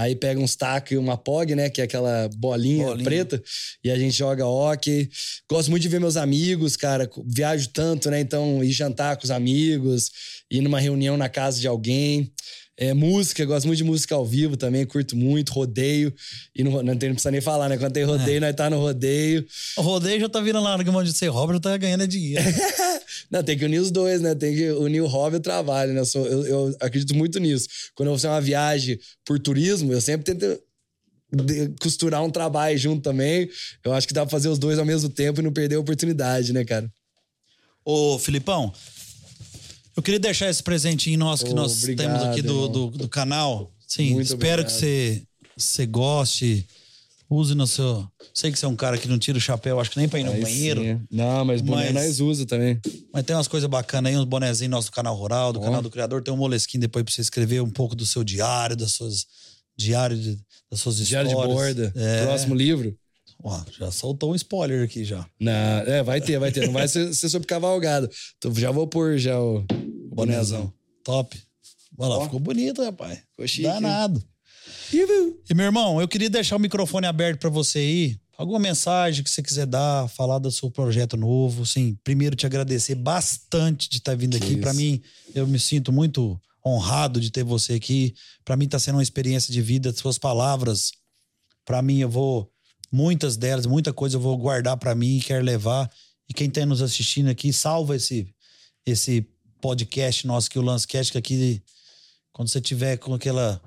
Aí pega uns tacos e uma POG, né? Que é aquela bolinha, Bolinha. preta. E a gente joga hóquei. Gosto muito de ver meus amigos, cara. Viajo tanto, né? Então, ir jantar com os amigos, ir numa reunião na casa de alguém. É, música, gosto muito de música ao vivo também, curto muito, rodeio. E não, tem, não precisa nem falar, né? Quando tem rodeio, É. nós tá no rodeio. O rodeio já tá virando lá no que de ser hobby, já tá ganhando dinheiro. Não, tem que unir os dois, né? Tem que unir o hobby e o trabalho, né? Eu, sou- eu- eu acredito muito nisso. Quando eu vou fazer uma viagem por turismo, eu sempre tento costurar um trabalho junto também. Eu acho que dá pra fazer os dois ao mesmo tempo e não perder a oportunidade, né, cara? Ô, Filipão, eu queria deixar esse presentinho nosso que Ô, nós obrigado, temos aqui do, do, do canal. Sim, Muito espero obrigado. que você, você goste. Use no seu. Sei que você é um cara que não tira o chapéu, acho que nem pra ir no Aí banheiro. sim. Não, mas boné Mas- nós usa também. Mas tem umas coisas bacanas aí, uns bonezinhos nossos do canal Rural, do Ó. canal do Criador. Tem um molesquinho depois pra você escrever um pouco do seu diário, das suas. Diário de- das suas Diário de histórias. borda. É. Próximo livro. Ó, já soltou um spoiler aqui já. Não, é, vai ter, vai ter. Não vai ser, ser sobre cavalgada. Então, já vou pôr já o bonézão. Top. Olha lá, Ó. ficou bonito, rapaz. Ficou chique, Danado. E meu irmão, eu queria deixar o microfone aberto pra você aí. Alguma mensagem que você quiser dar, falar do seu projeto novo. Sim, primeiro te agradecer bastante de estar vindo Que aqui. Pra isso. mim, eu me sinto muito honrado de ter você aqui. Pra mim tá sendo uma experiência de vida. Suas palavras, pra mim eu vou muitas delas, muita coisa eu vou guardar pra mim e quero levar. E quem tá nos assistindo aqui, salva esse esse podcast nosso que o Lancecast que aqui quando você tiver com aquela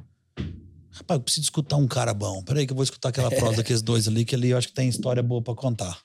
Rapaz, eu preciso escutar um cara bom. Peraí que eu vou escutar aquela prosa daqueles dois ali, que ali eu acho que tem história boa pra contar.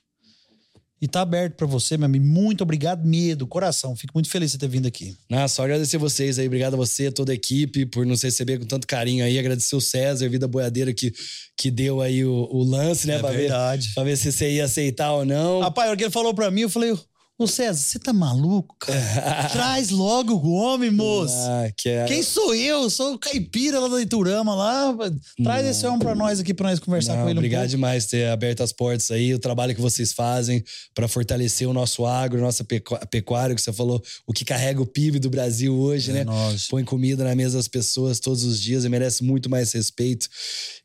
E tá aberto pra você, meu amigo. Muito obrigado, medo, coração. Fico muito feliz de ter vindo aqui. Ah, só agradecer vocês aí. Obrigado a você, toda a equipe, por nos receber com tanto carinho aí. Agradecer o César, Vida Boiadeira, que, que deu aí o, o lance, né? É pra, ver, verdade. pra ver se você ia aceitar ou não. Rapaz, hora que ele falou pra mim, eu falei, Ô César, você tá maluco, cara? Traz logo o homem, moço. Ah, quero. Quem sou eu? Sou o caipira lá da Iturama lá. Traz Não. esse homem pra nós aqui, pra nós conversar Não, com ele Obrigado um demais por ter aberto as portas aí, o trabalho que vocês fazem para fortalecer o nosso agro, nossa pecuária, que você falou, o que carrega o PIB do Brasil hoje, é né? Nós. Põe comida na mesa das pessoas todos os dias e merece muito mais respeito.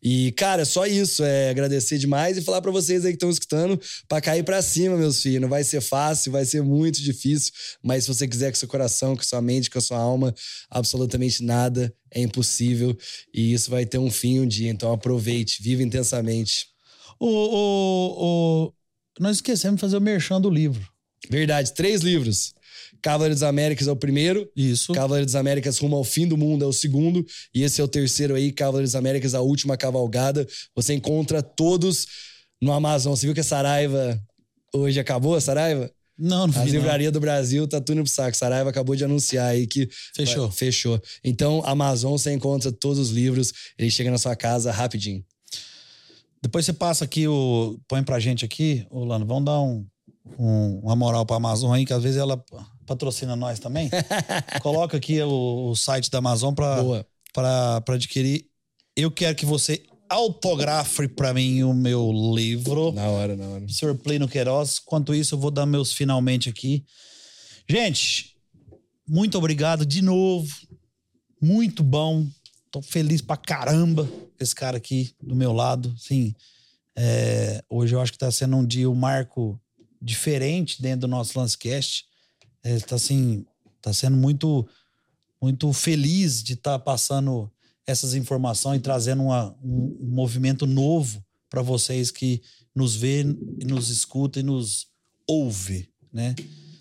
E, cara, só isso. É agradecer demais e falar para vocês aí que estão escutando para cair para cima, meus filhos. Não vai ser fácil, vai ser muito difícil, mas se você quiser com seu coração, com sua mente, com a sua alma, absolutamente nada é impossível e isso vai ter um fim um dia. Então aproveite, viva intensamente. O, o, o... Nós esquecemos de fazer o merchan do livro. Verdade, três livros. Cavaleiro das Américas é o primeiro. Isso. Cavaleiro das Américas Rumo ao Fim do Mundo é o segundo. E esse é o terceiro aí, Cavaleiro das Américas A Última Cavalgada. Você encontra todos no Amazon. Você viu que a Saraiva hoje acabou, a Saraiva? Não, não vi, A livraria do Brasil tá tudo pro saco. Saraiva acabou de anunciar aí que. Fechou. Vai, fechou. Então, Amazon você encontra todos os livros. Ele chega na sua casa rapidinho. Depois você passa aqui o. Põe pra gente aqui, ô Lano. Vamos dar um, um, uma moral pra Amazon aí, que às vezes ela patrocina nós também. Coloca aqui o, o, site da Amazon pra, pra, pra adquirir. Eu quero que você autografe para mim o meu livro. Na hora, na hora. Sr. Plínio Queiroz. Enquanto isso, eu vou dar meus finalmente aqui. Gente, muito obrigado de novo. Muito bom. Tô feliz pra caramba com esse cara aqui do meu lado. Sim, é, hoje eu acho que tá sendo um dia, um marco diferente dentro do nosso Lancecast. É, tá assim, tá sendo muito, muito feliz de estar tá passando essas informações e trazendo uma, um, um movimento novo para vocês que nos vê, nos escuta e nos ouve, né?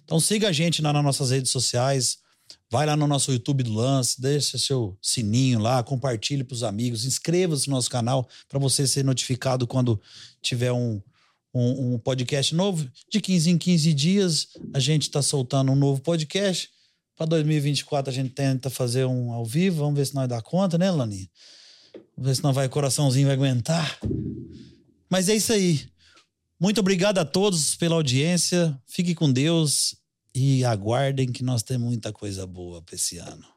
Então siga a gente nas nossas redes sociais, vai lá no nosso YouTube do Lance, deixa seu sininho lá, compartilhe para os amigos, inscreva-se no nosso canal para você ser notificado quando tiver um, um, um, podcast novo. De 15 em 15 dias a gente está soltando um novo podcast. Para 2024 a gente tenta fazer um ao vivo. Vamos ver se nós dá conta, né, Lani? Vamos ver se não vai, coraçãozinho vai aguentar. Mas é isso aí. Muito obrigado a todos pela audiência. Fique com Deus e aguardem que nós temos muita coisa boa para esse ano.